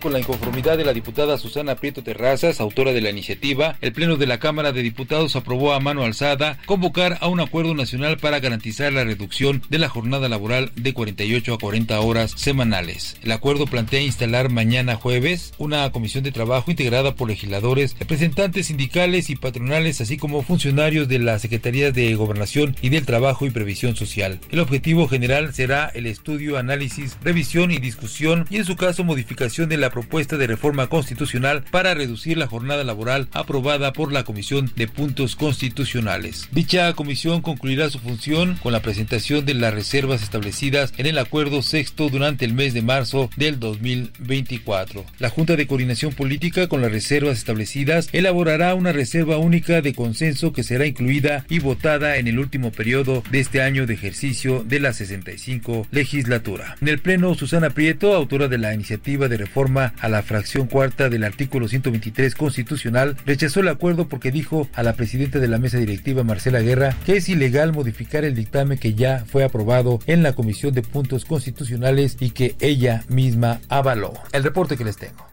Con la inconformidad de la diputada Susana Prieto Terrazas, autora de la iniciativa, el Pleno de la Cámara de Diputados aprobó a mano alzada convocar a un acuerdo nacional para garantizar la reducción de la jornada laboral de 48 a 40 horas semanales. El acuerdo plantea instalar mañana jueves una comisión de trabajo integrada por legisladores, representantes sindicales y patronales, así como funcionarios de la Secretaría de Gobernación y del Trabajo y Previsión Social. El objetivo general será el estudio, análisis, revisión y discusión y en su caso modificación de la propuesta de reforma constitucional para reducir la jornada laboral aprobada por la Comisión de Puntos Constitucionales. Dicha comisión concluirá su función con la presentación de las reservas establecidas en el acuerdo sexto durante el mes de marzo del 2024. La Junta de Coordinación Política con las reservas establecidas elaborará una reserva única de consenso que será incluida y votada en el último periodo de este año de ejercicio de la 65 legislatura. En el Pleno, Susana Prieto, autora de la iniciativa de reforma a la fracción cuarta del artículo 123 constitucional, rechazó el acuerdo porque dijo a la presidenta de la mesa directiva, Marcela Guerra, que es ilegal modificar el dictamen que ya fue aprobado en la Comisión de Puntos Constitucionales y que ella misma avaló. El reporte que les tengo.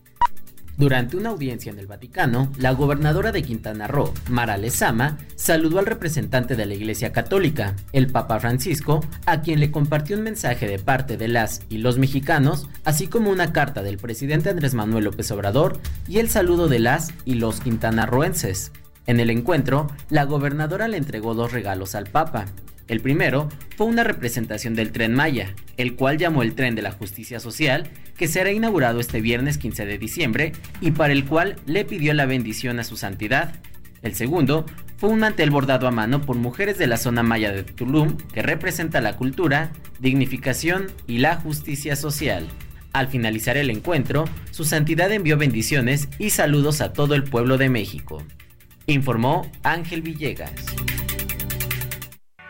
Durante una audiencia en el Vaticano, la gobernadora de Quintana Roo, Mara Lezama, saludó al representante de la Iglesia Católica, el Papa Francisco, a quien le compartió un mensaje de parte de las y los mexicanos, así como una carta del presidente Andrés Manuel López Obrador y el saludo de las y los quintanarroenses. En el encuentro, la gobernadora le entregó dos regalos al Papa. El primero fue una representación del tren Maya, el cual llamó el tren de la justicia social, que será inaugurado este viernes 15 de diciembre y para el cual le pidió la bendición a su santidad. El segundo fue un mantel bordado a mano por mujeres de la zona maya de Tulum que representa la cultura, dignificación y la justicia social. Al finalizar el encuentro, su santidad envió bendiciones y saludos a todo el pueblo de México. Informó Ángel Villegas.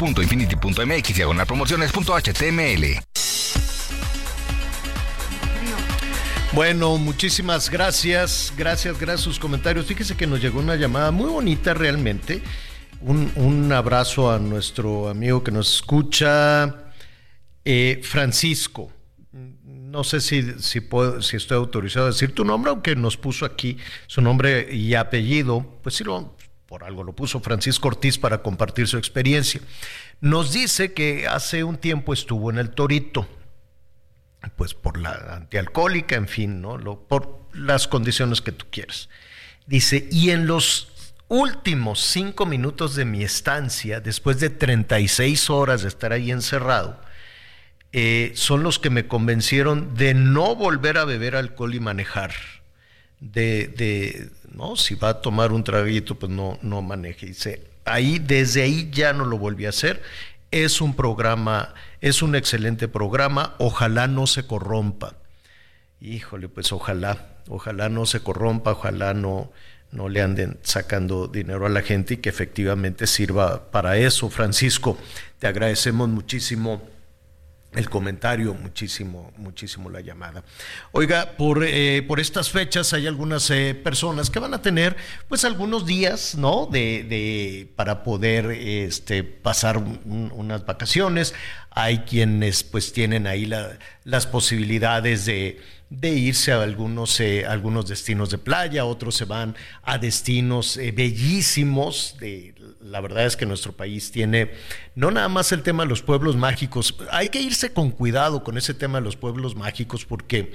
www.infinity.mx diagonal promociones.html. Bueno, muchísimas gracias, gracias, gracias sus comentarios. Fíjese que nos llegó una llamada muy bonita realmente. Un, un abrazo a nuestro amigo que nos escucha, eh, Francisco. no sé si, si, puedo, si estoy autorizado a decir tu nombre, aunque nos puso aquí su nombre y apellido, pues sí, lo, por algo lo puso Francisco Ortiz para compartir su experiencia. Nos dice que hace un tiempo estuvo en el Torito, pues por la antialcohólica, en fin, ¿no? Por las condiciones que tú quieras. Dice, y en los últimos cinco minutos de mi estancia, después de 36 horas de estar ahí encerrado, eh, son los que me convencieron de no volver a beber alcohol y manejar. De, de, no, si va a tomar un traguito, pues no, no maneje. Dice, ahí, desde ahí ya no lo volví a hacer. Es un programa, es un excelente programa, ojalá no se corrompa. Híjole, pues ojalá, ojalá no se corrompa, ojalá no, no le anden sacando dinero a la gente y que efectivamente sirva para eso. Francisco, te agradecemos muchísimo el comentario, muchísimo, muchísimo la llamada. Oiga, por, eh, por estas fechas hay algunas eh, personas que van a tener pues algunos días, ¿no? De, de para poder este, pasar un- unas vacaciones. Hay quienes pues tienen ahí la- las posibilidades de, irse a algunos, eh, algunos destinos de playa, otros se van a destinos bellísimos. De, la verdad es que nuestro país tiene no nada más el tema de los pueblos mágicos, hay que irse con cuidado con ese tema de los pueblos mágicos porque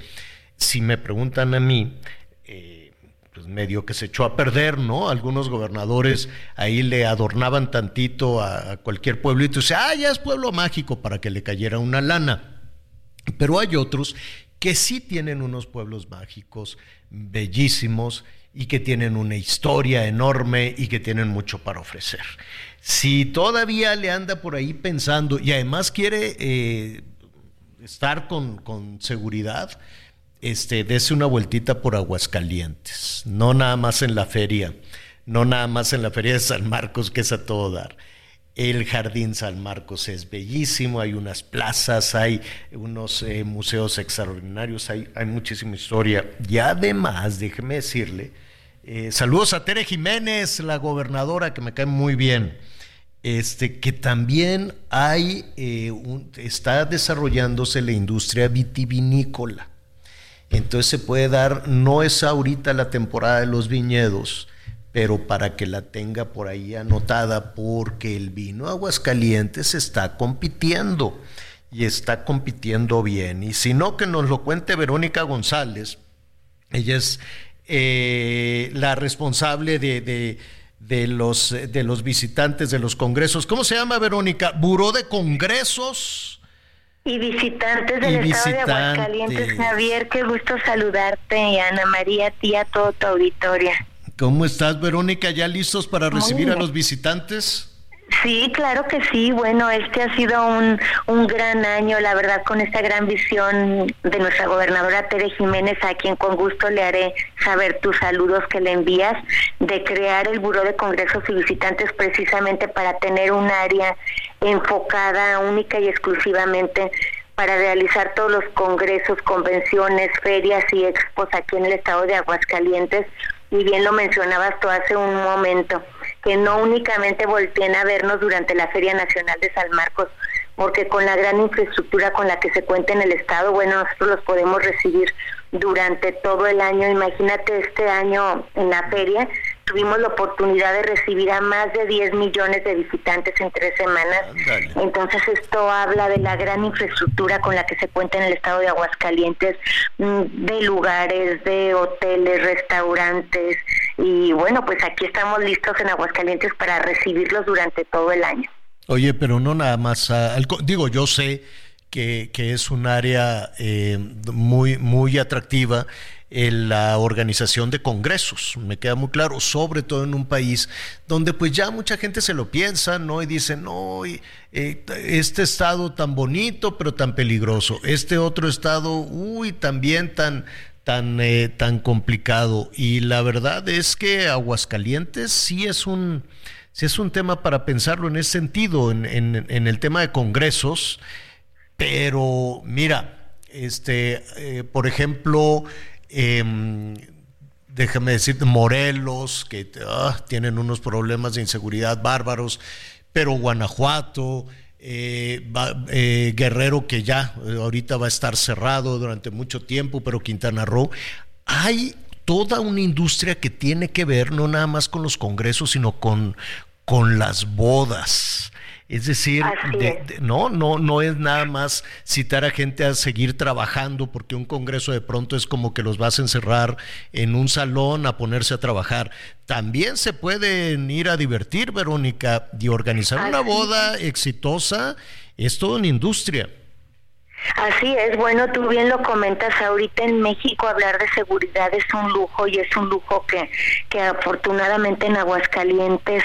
si me preguntan a mí, eh, pues medio que se echó a perder, ¿no? Algunos gobernadores ahí le adornaban tantito a, cualquier pueblito y dice, ah, ya es pueblo mágico para que le cayera una lana. Pero hay otros que sí tienen unos pueblos mágicos bellísimos y que tienen una historia enorme y que tienen mucho para ofrecer. Si todavía le anda por ahí pensando y además quiere eh, estar con, con seguridad, este, dese una vueltita por Aguascalientes, no nada más en la feria, no nada más en la feria de San Marcos, que es a todo dar. El Jardín San Marcos es bellísimo, hay unas plazas, hay unos eh, museos extraordinarios, hay, hay muchísima historia. Y además, déjeme decirle, eh, saludos a Tere Jiménez, la gobernadora, que me cae muy bien. Este, que también hay, eh, está desarrollándose la industria vitivinícola. Entonces se puede dar, no es ahorita la temporada de los viñedos, pero para que la tenga por ahí anotada, porque el vino Aguascalientes está compitiendo y está compitiendo bien. Y si no, que nos lo cuente Verónica González. Ella es eh, la responsable de, de- de los, de los visitantes de los congresos. ¿Cómo se llama, Verónica? Buró de Congresos. Y visitantes del Y estado de. Aguascalientes, Javier, qué gusto saludarte Ana María, a ti y a todo tu auditorio. ¿Cómo estás, Verónica? ¿Ya listos para recibir a los visitantes? Sí, claro que sí. Bueno, este ha sido un, un gran año, la verdad, con esta gran visión de nuestra gobernadora Tere Jiménez, a quien con gusto le haré saber tus saludos que le envías, de crear el Buró de Congresos y Visitantes precisamente para tener un área enfocada única y exclusivamente para realizar todos los congresos, convenciones, ferias y expos aquí en el estado de Aguascalientes. Y bien lo mencionabas tú hace un momento, que no únicamente volteen a vernos durante la Feria Nacional de San Marcos, porque con la gran infraestructura con la que se cuenta en el estado, bueno, nosotros los podemos recibir durante todo el año. Imagínate este año en la feria, tuvimos la oportunidad de recibir a más de 10 millones de visitantes en tres semanas. Entonces esto habla de la gran infraestructura con la que se cuenta en el estado de Aguascalientes, mm, de lugares, de hoteles, restaurantes y bueno, pues aquí estamos listos en Aguascalientes para recibirlos durante todo el año. Oye, pero no nada más. al digo, yo sé que, que es un área eh, muy, muy atractiva en la organización de congresos, me queda muy claro, sobre todo en un país donde pues ya mucha gente se lo piensa, ¿no? Y dice, no, eh, este estado tan bonito, pero tan peligroso, este otro estado, uy, también tan, tan, eh, tan complicado. Y la verdad es que Aguascalientes sí es un, sí es un tema para pensarlo en ese sentido, en, en- en el tema de congresos. Pero mira, este, eh, por ejemplo, em, déjame decirte, Morelos, que ah, tienen unos problemas de inseguridad bárbaros, pero Guanajuato, eh, eh, Guerrero que ya eh, ahorita va a estar cerrado durante mucho tiempo, pero Quintana Roo, hay toda una industria que tiene que ver no nada más con los congresos, sino con, con las bodas. Es decir, de- no, no, no es nada más citar a gente a seguir trabajando, porque un congreso de pronto es como que los vas a encerrar en un salón a ponerse a trabajar. También se pueden ir a divertir, Verónica, y organizar una boda exitosa es toda una industria. Así es, bueno, tú bien lo comentas, ahorita en México hablar de seguridad es un lujo y es un lujo que, que afortunadamente en Aguascalientes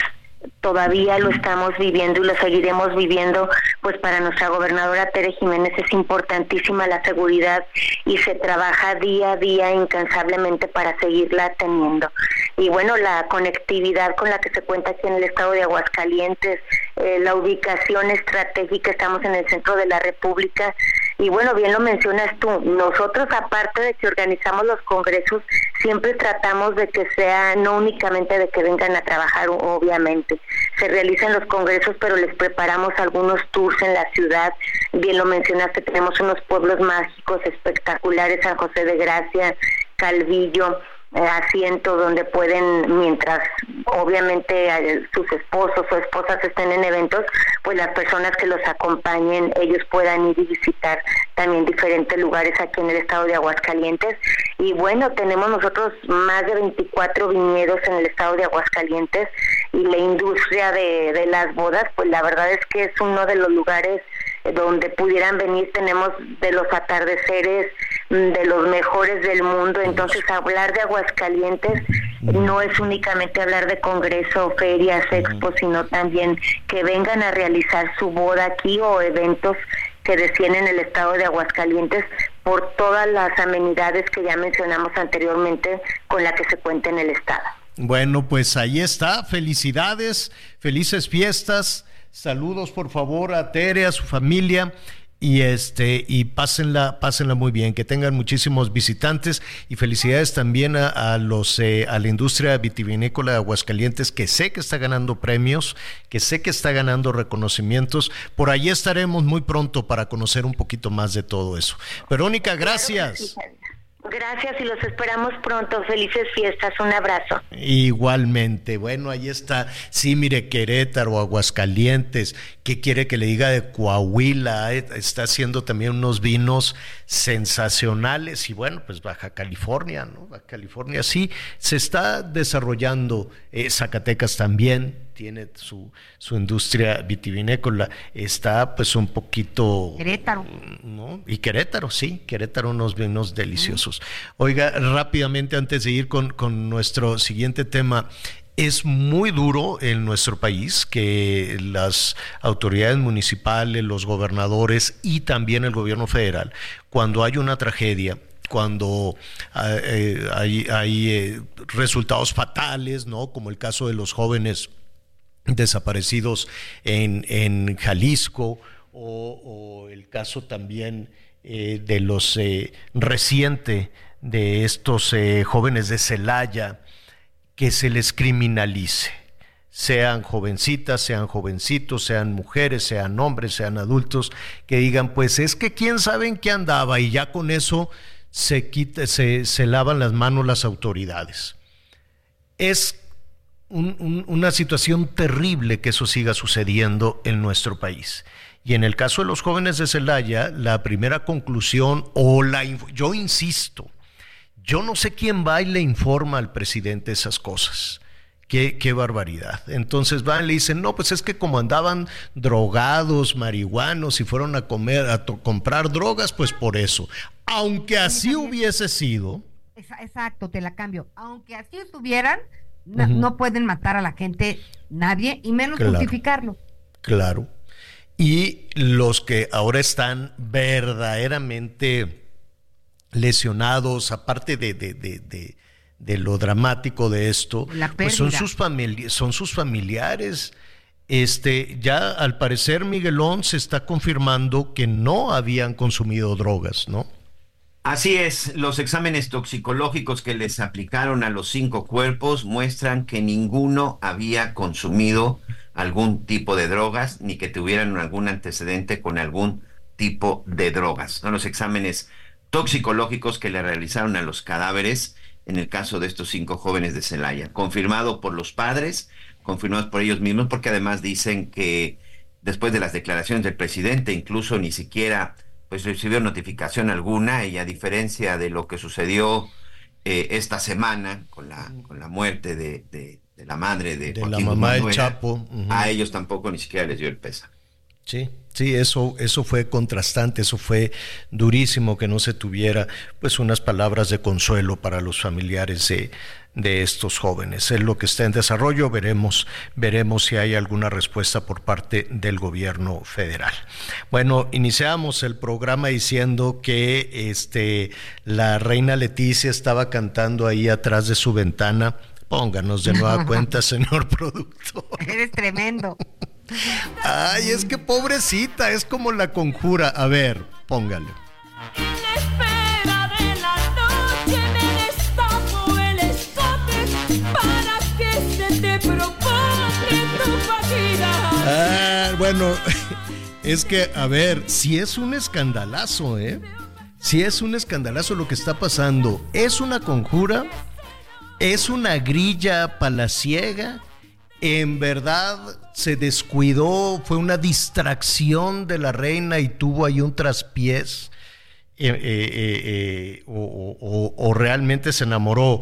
todavía lo estamos viviendo y lo seguiremos viviendo, pues para nuestra gobernadora Tere Jiménez es importantísima la seguridad y se trabaja día a día incansablemente para seguirla teniendo. Y bueno, la conectividad con la que se cuenta aquí en el estado de Aguascalientes, eh, la ubicación estratégica, estamos en el centro de la República y bueno, bien lo mencionas tú, nosotros aparte de que organizamos los congresos, siempre tratamos de que sea no únicamente de que vengan a trabajar, obviamente. Se realizan los congresos, pero les preparamos algunos tours en la ciudad. Bien lo mencionaste, tenemos unos pueblos mágicos espectaculares, San José de Gracia, Calvillo, asiento donde pueden, mientras obviamente eh, sus esposos o esposas estén en eventos, pues las personas que los acompañen, ellos puedan ir y visitar también diferentes lugares aquí en el estado de Aguascalientes. Y bueno, tenemos nosotros más de 24 viñedos en el estado de Aguascalientes y la industria de, de las bodas, pues la verdad es que es uno de los lugares donde pudieran venir tenemos de los atardeceres de los mejores del mundo entonces hablar de Aguascalientes no es únicamente hablar de congreso, ferias, expos, sino también que vengan a realizar su boda aquí o eventos que decían en el estado de Aguascalientes por todas las amenidades que ya mencionamos anteriormente con la que se cuenta en el estado. Bueno, pues ahí está. Felicidades, felices fiestas. Saludos por favor a Tere, a su familia y este y pásenla, pásenla muy bien, que tengan muchísimos visitantes y felicidades también a, a los eh, a la industria vitivinícola de Aguascalientes que sé que está ganando premios, que sé que está ganando reconocimientos. Por ahí estaremos muy pronto para conocer un poquito más de todo eso. Verónica, gracias. Gracias y los esperamos pronto. Felices fiestas. Un abrazo. Igualmente, bueno, ahí está. Sí, mire, Querétaro, Aguascalientes, ¿qué quiere que le diga de Coahuila? Está haciendo también unos vinos sensacionales y bueno, pues Baja California, ¿no? Baja California sí, se está desarrollando, eh, Zacatecas también tiene su, su industria vitivinícola, está pues un poquito... Querétaro. ¿no? Y Querétaro, sí, Querétaro unos vinos deliciosos. Oiga, rápidamente antes de ir con, con nuestro siguiente tema, es muy duro en nuestro país que las autoridades municipales, los gobernadores y también el gobierno federal, cuando hay una tragedia, cuando ah, eh, hay, hay, eh, resultados fatales, ¿no? Como el caso de los jóvenes desaparecidos en, en Jalisco o, el caso también eh, de los eh, reciente de estos eh, jóvenes de Celaya que se les criminalice sean jovencitas, sean jovencitos, sean mujeres, sean hombres, sean adultos, que digan, pues es que quién sabe en qué andaba y ya con eso se, quita, se, se lavan las manos las autoridades. Es un- un- una situación terrible que eso siga sucediendo en nuestro país. Y en el caso de los jóvenes de Celaya, la primera conclusión o la yo insisto, yo no sé quién va y le informa al presidente esas cosas. Qué, qué barbaridad. Entonces van y le dicen, no, pues es que como andaban drogados, marihuanos y fueron a comer, a comprar drogas, pues por eso. Aunque así hubiese sido, Exacto, te la cambio. Aunque así estuvieran, no, pueden matar a la gente nadie y menos Claro. justificarlo. Claro. Y los que ahora están verdaderamente lesionados, aparte de, de- de- de- de lo dramático de esto, pues son sus, son sus familiares. Este, ya al parecer Miguelón se está confirmando que no habían consumido drogas, ¿no? Así es, los exámenes toxicológicos que les aplicaron a los cinco cuerpos muestran que ninguno había consumido algún tipo de drogas ni que tuvieran algún antecedente con algún tipo de drogas. Son los exámenes toxicológicos que le realizaron a los cadáveres en el caso de estos cinco jóvenes de Celaya, confirmado por los padres, confirmados por ellos mismos, porque además dicen que después de las declaraciones del presidente, incluso ni siquiera pues recibió notificación alguna y a diferencia de lo que sucedió eh, esta semana con la, con la muerte de, de, de la madre de, De la mamá del Chapo, a ellos tampoco ni siquiera les dio el pesa. Sí, sí, eso, eso fue contrastante, eso fue durísimo que no se tuviera pues unas palabras de consuelo para los familiares de, de estos jóvenes. Es lo que está en desarrollo, veremos, veremos si hay alguna respuesta por parte del gobierno federal. Bueno, iniciamos el programa diciendo que este la reina Leticia estaba cantando ahí atrás de su ventana. Pónganos de nueva cuenta, señor productor. Eres tremendo. Ay, es que pobrecita, es como la conjura. A ver, póngale. Bueno, es que, a ver, si es un escandalazo, ¿eh? Si es un escandalazo lo que está pasando. ¿Es una conjura? ¿Es una grilla palaciega? ¿En verdad se descuidó? ¿Fue una distracción de la reina y tuvo ahí un traspiés? Eh, eh, eh, o realmente se enamoró.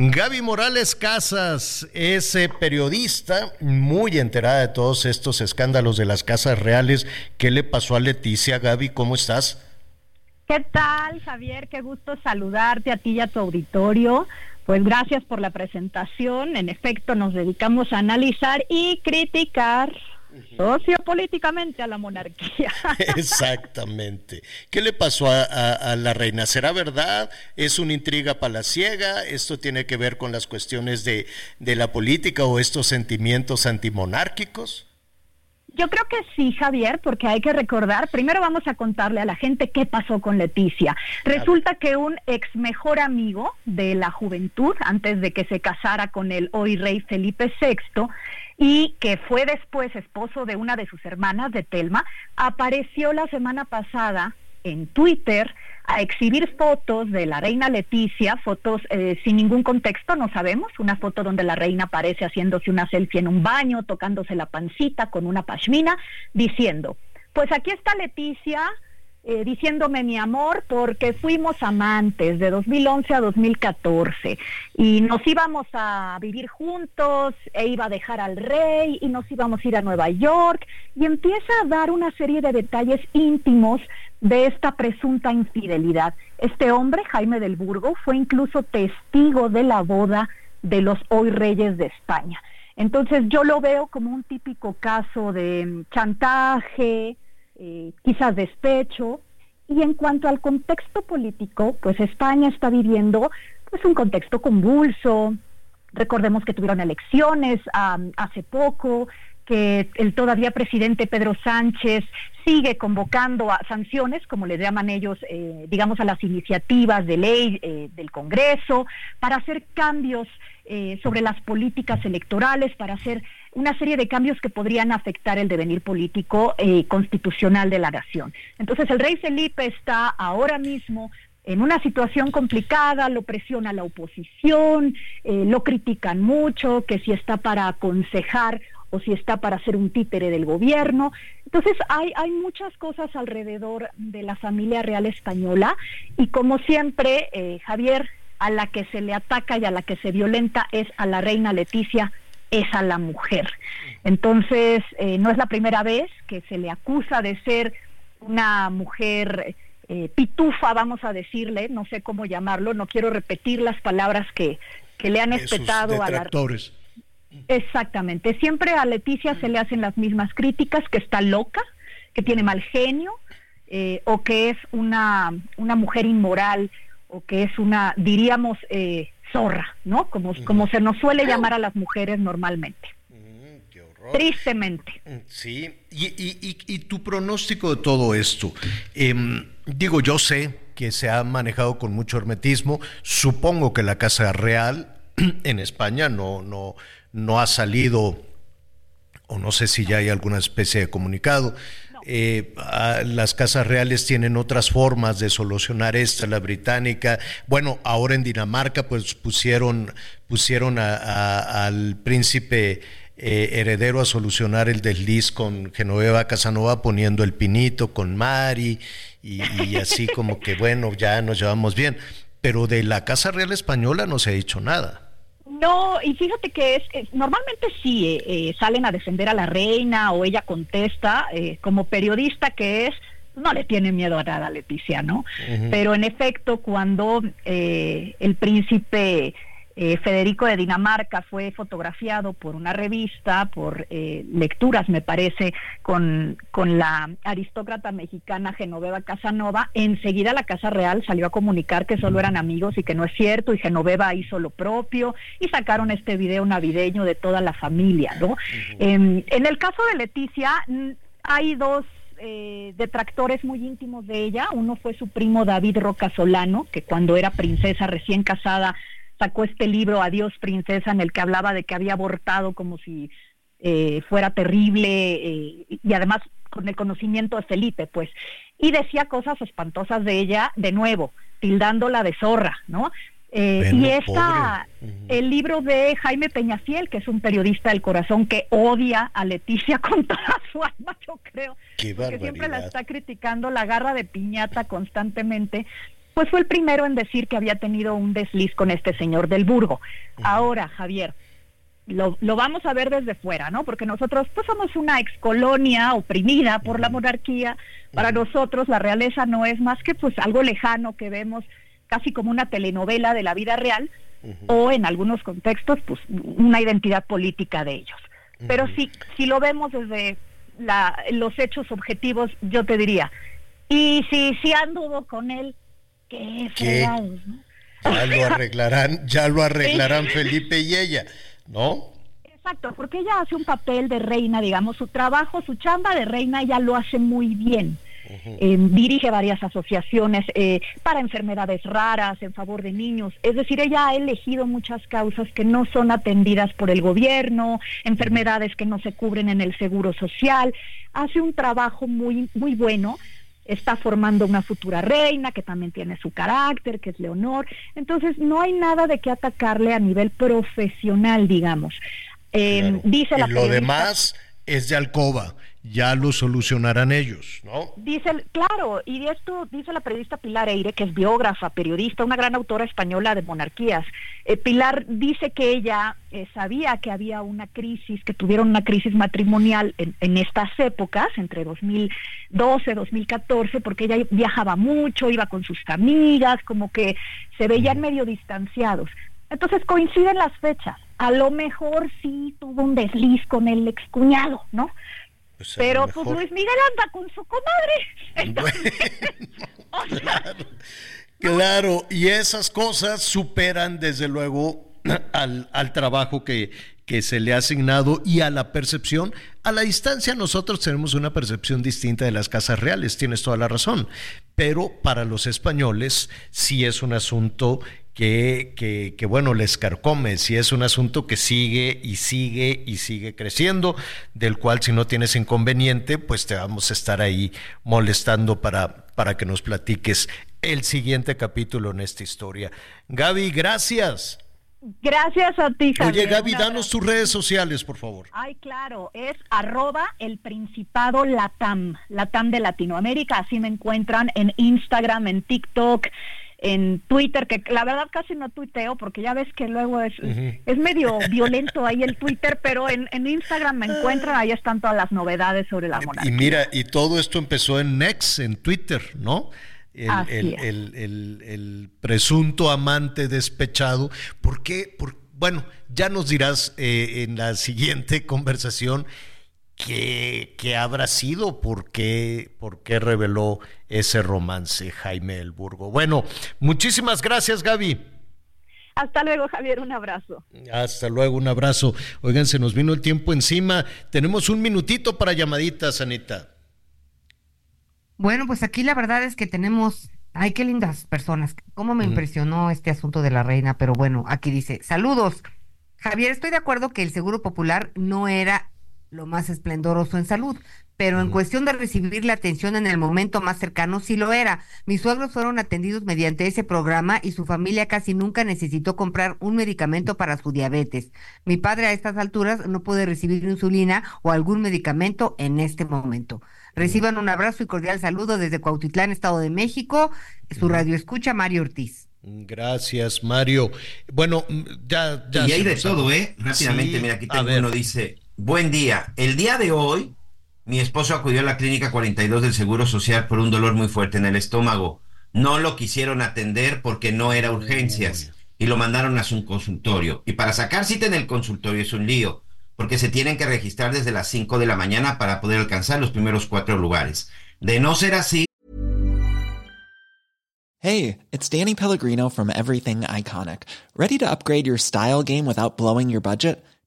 Gaby Morales Casas es eh, periodista muy enterada de todos estos escándalos de las casas reales. ¿Qué le pasó a Leticia? Gaby, ¿cómo estás? ¿Qué tal, Javier? Qué gusto saludarte a ti y a tu auditorio. Pues gracias por la presentación. En efecto, nos dedicamos a analizar y criticar sociopolíticamente a la monarquía. Exactamente. ¿Qué le pasó a, a- a la reina? ¿Será verdad? ¿Es una intriga palaciega? ¿Esto tiene que ver con las cuestiones de, de la política o estos sentimientos antimonárquicos? Yo creo que sí, Javier, porque hay que recordar, primero vamos a contarle a la gente qué pasó con Leticia. Resulta que un ex mejor amigo de la juventud, antes de que se casara con el hoy rey Felipe VI, y que fue después esposo de una de sus hermanas, de Telma, apareció la semana pasada en Twitter a exhibir fotos de la reina Leticia, fotos eh, sin ningún contexto, no sabemos, una foto donde la reina aparece haciéndose una selfie en un baño, tocándose la pancita con una pashmina, diciendo, pues aquí está Leticia eh, diciéndome mi amor porque fuimos amantes de 2011 a 2014 y nos íbamos a vivir juntos e iba a dejar al rey y nos íbamos a ir a Nueva York y empieza a dar una serie de detalles íntimos de esta presunta infidelidad. Este hombre, Jaime del Burgo, fue incluso testigo de la boda de los hoy reyes de España. Entonces yo lo veo como un típico caso de chantaje, eh, quizás despecho. Y en cuanto al contexto político, pues España está viviendo pues un contexto convulso. Recordemos que tuvieron elecciones hace poco, que el todavía presidente Pedro Sánchez sigue convocando a sanciones, como le llaman ellos, eh, digamos, a las iniciativas de ley eh, del Congreso, para hacer cambios sobre las políticas electorales, para hacer una serie de cambios que podrían afectar el devenir político eh, constitucional de la nación. Entonces, el rey Felipe está ahora mismo en una situación complicada, lo presiona la oposición, eh, lo critican mucho, que si está para aconsejar o si está para ser un títere del gobierno. Entonces hay, hay muchas cosas alrededor de la familia real española y como siempre, eh, Javier, a la que se le ataca y a la que se violenta es a la reina Leticia, es a la mujer. Entonces, eh, no es la primera vez que se le acusa de ser una mujer eh, pitufa, vamos a decirle, no sé cómo llamarlo, no quiero repetir las palabras que, que le han espetado a la... Exactamente, siempre a Leticia se le hacen las mismas críticas, que está loca, que tiene mal genio, eh, o que es una, una mujer inmoral, o que es una, diríamos, eh, zorra, ¿no? Como, como se nos suele llamar a las mujeres normalmente. Tristemente. Sí, y, y- y- y tu pronóstico de todo esto. Em, digo, yo sé que se ha manejado con mucho hermetismo. Supongo que la Casa Real en España no, no, no ha salido o no sé si ya hay alguna especie de comunicado. Eh, las casas reales tienen otras formas de solucionar esta, la británica. Bueno, ahora en Dinamarca pues pusieron, pusieron a- al príncipe eh, heredero a solucionar el desliz con Genoveva Casanova poniendo el pinito con Mari y, y así como que bueno, ya nos llevamos bien. Pero de la Casa Real Española no se ha dicho nada. No, y fíjate que es, es- normalmente sí eh, eh, salen a defender a la reina o ella contesta, eh, como periodista que es, no le tiene miedo a nada Leticia, ¿no? Pero en efecto, cuando eh, el príncipe eh, Federico de Dinamarca fue fotografiado por una revista, por eh, lecturas, me parece, con, con la aristócrata mexicana Genoveva Casanova, enseguida la Casa Real salió a comunicar que solo eran amigos y que no es cierto, y Genoveva hizo lo propio, y sacaron este video navideño de toda la familia, ¿no? Em, en el caso de Leticia, hay dos eh, detractores muy íntimos de ella. Uno fue su primo David Roca Solano, que cuando era princesa recién casada sacó este libro Adiós Princesa, en el que hablaba de que había abortado como si eh, fuera terrible eh, y además con el conocimiento de Felipe, pues. Y decía cosas espantosas de ella, de nuevo, tildándola de zorra, ¿no? Eh, Bueno, y esta, el libro de Jaime Peñafiel, que es un periodista del corazón que odia a Leticia con toda su alma, yo creo, porque siempre la está criticando, la garra de piñata constantemente, pues fue el primero en decir que había tenido un desliz con este señor del Burgo. Ahora, Javier, lo, lo vamos a ver desde fuera, ¿no? Porque nosotros pues somos una excolonia oprimida por la monarquía. Para nosotros la realeza no es más que pues algo lejano que vemos casi como una telenovela de la vida real o en algunos contextos pues una identidad política de ellos. Pero si, si lo vemos desde la, los hechos objetivos, yo te diría, y si, si anduvo con él, qué fregados, ¿no? Ya lo arreglarán, ya lo arreglarán Felipe y ella, ¿no? Exacto, porque ella hace un papel de reina, digamos, su trabajo, su chamba de reina, ella lo hace muy bien. Eh, dirige varias asociaciones eh, para enfermedades raras, en favor de niños. Es decir, ella ha elegido muchas causas que no son atendidas por el gobierno, enfermedades que no se cubren en el seguro social. Hace un trabajo muy, muy bueno. Está formando una futura reina que también tiene su carácter, que es Leonor. Entonces, no hay nada de qué atacarle a nivel profesional, digamos. Eh, Dice la y lo demás es de alcoba, ya lo solucionarán ellos, ¿no? Dice, claro, y esto dice la periodista Pilar Eire, que es biógrafa, periodista, una gran autora española de monarquías. Eh, Pilar dice que ella eh, sabía que había una crisis, que tuvieron una crisis matrimonial en, en estas épocas, entre 2012, 2014, porque ella viajaba mucho, iba con sus amigas, como que se veían medio distanciados. Entonces coinciden las fechas. A lo mejor sí tuvo un desliz con el excuñado, ¿no? Pues Pero pues mejor. Luis Miguel anda con su comadre. Claro, y esas cosas superan desde luego al, al trabajo que, que se le ha asignado y a la percepción. A la distancia nosotros tenemos una percepción distinta de las casas reales, tienes toda la razón, pero para los españoles sí es un asunto que, que, que, bueno, les carcome, sí es un asunto que sigue y sigue y sigue creciendo, del cual si no tienes inconveniente, pues te vamos a estar ahí molestando para, para que nos platiques el siguiente capítulo en esta historia. Gaby, gracias. Gracias a ti, Oye, Javier. Gaby, Un danos tus redes sociales, por favor. Ay, claro, es arroba el Principado Latam, Latam de Latinoamérica, así me encuentran en Instagram, en TikTok, en Twitter, que la verdad casi no tuiteo porque ya ves que luego es, es medio violento ahí el Twitter, pero en, en Instagram me encuentran, ahí están todas las novedades sobre la Y monarquía. mira, y todo esto empezó en Nex, en Twitter, ¿no? El, el- el- el presunto amante despechado. ¿Por qué? Por- bueno, ya nos dirás eh, en la siguiente conversación qué, qué habrá sido, por qué, por qué reveló ese romance Jaime El Burgo. Bueno, muchísimas gracias, Gaby. Hasta luego, Javier, un abrazo. Hasta luego, un abrazo. Oigan, se nos vino el tiempo encima. Tenemos un minutito para llamaditas, Anita. Bueno, pues aquí la verdad es que tenemos, ay, qué lindas personas. Cómo me impresionó este asunto de la reina, pero bueno, aquí dice, saludos. Javier, estoy de acuerdo que el Seguro Popular no era lo más esplendoroso en salud, pero en cuestión de recibir la atención en el momento más cercano sí lo era. Mis suegros fueron atendidos mediante ese programa y su familia casi nunca necesitó comprar un medicamento para su diabetes. Mi padre a estas alturas no puede recibir insulina o algún medicamento en este momento. Reciban un abrazo y cordial saludo desde Cuautitlán, Estado de México. Su radio escucha Mario Ortiz. Gracias, Mario. Bueno, ya, ya y hay de todo. ¿eh? Rápidamente, Sí, mira, aquí tengo uno, dice, buen día, el día de hoy, mi esposo acudió a la clínica 42 del Seguro Social por un dolor muy fuerte en el estómago. No lo quisieron atender porque no era urgencias y lo mandaron a su consultorio. Y para sacar cita en el consultorio es un lío, porque se tienen que registrar desde las 5 de la mañana para poder alcanzar los primeros cuatro lugares. De no ser así, Hey, it's Danny Pellegrino from Everything Iconic. Ready to upgrade your style game without blowing your budget?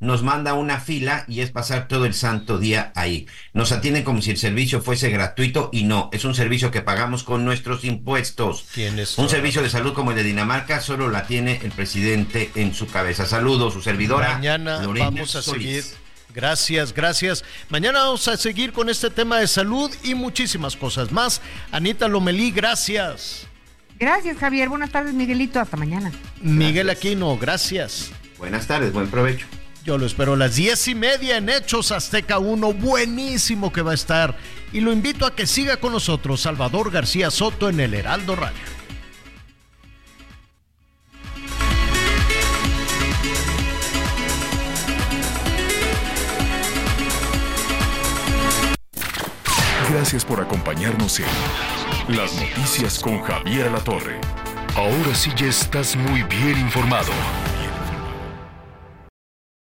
Nos manda una fila y es pasar todo el santo día ahí. Nos atienden como si el servicio fuese gratuito y no, es un servicio que pagamos con nuestros impuestos. Un servicio de salud como el de Dinamarca solo la tiene el presidente en su cabeza. Saludos, su servidora. Mañana Lorena vamos a Solís. seguir. Gracias, gracias. Mañana vamos a seguir con este tema de salud y muchísimas cosas más. Anita Lomelí, gracias. Gracias, Javier. Buenas tardes, Miguelito. Hasta mañana. Miguel Aquino, gracias. Buenas tardes, buen provecho. Yo lo espero a las diez y media en Hechos Azteca 1. Buenísimo que va a estar. Y lo invito a que siga con nosotros Salvador García Soto en el Heraldo Radio. Gracias por acompañarnos en Las Noticias con Javier La Torre. Ahora sí ya estás muy bien informado.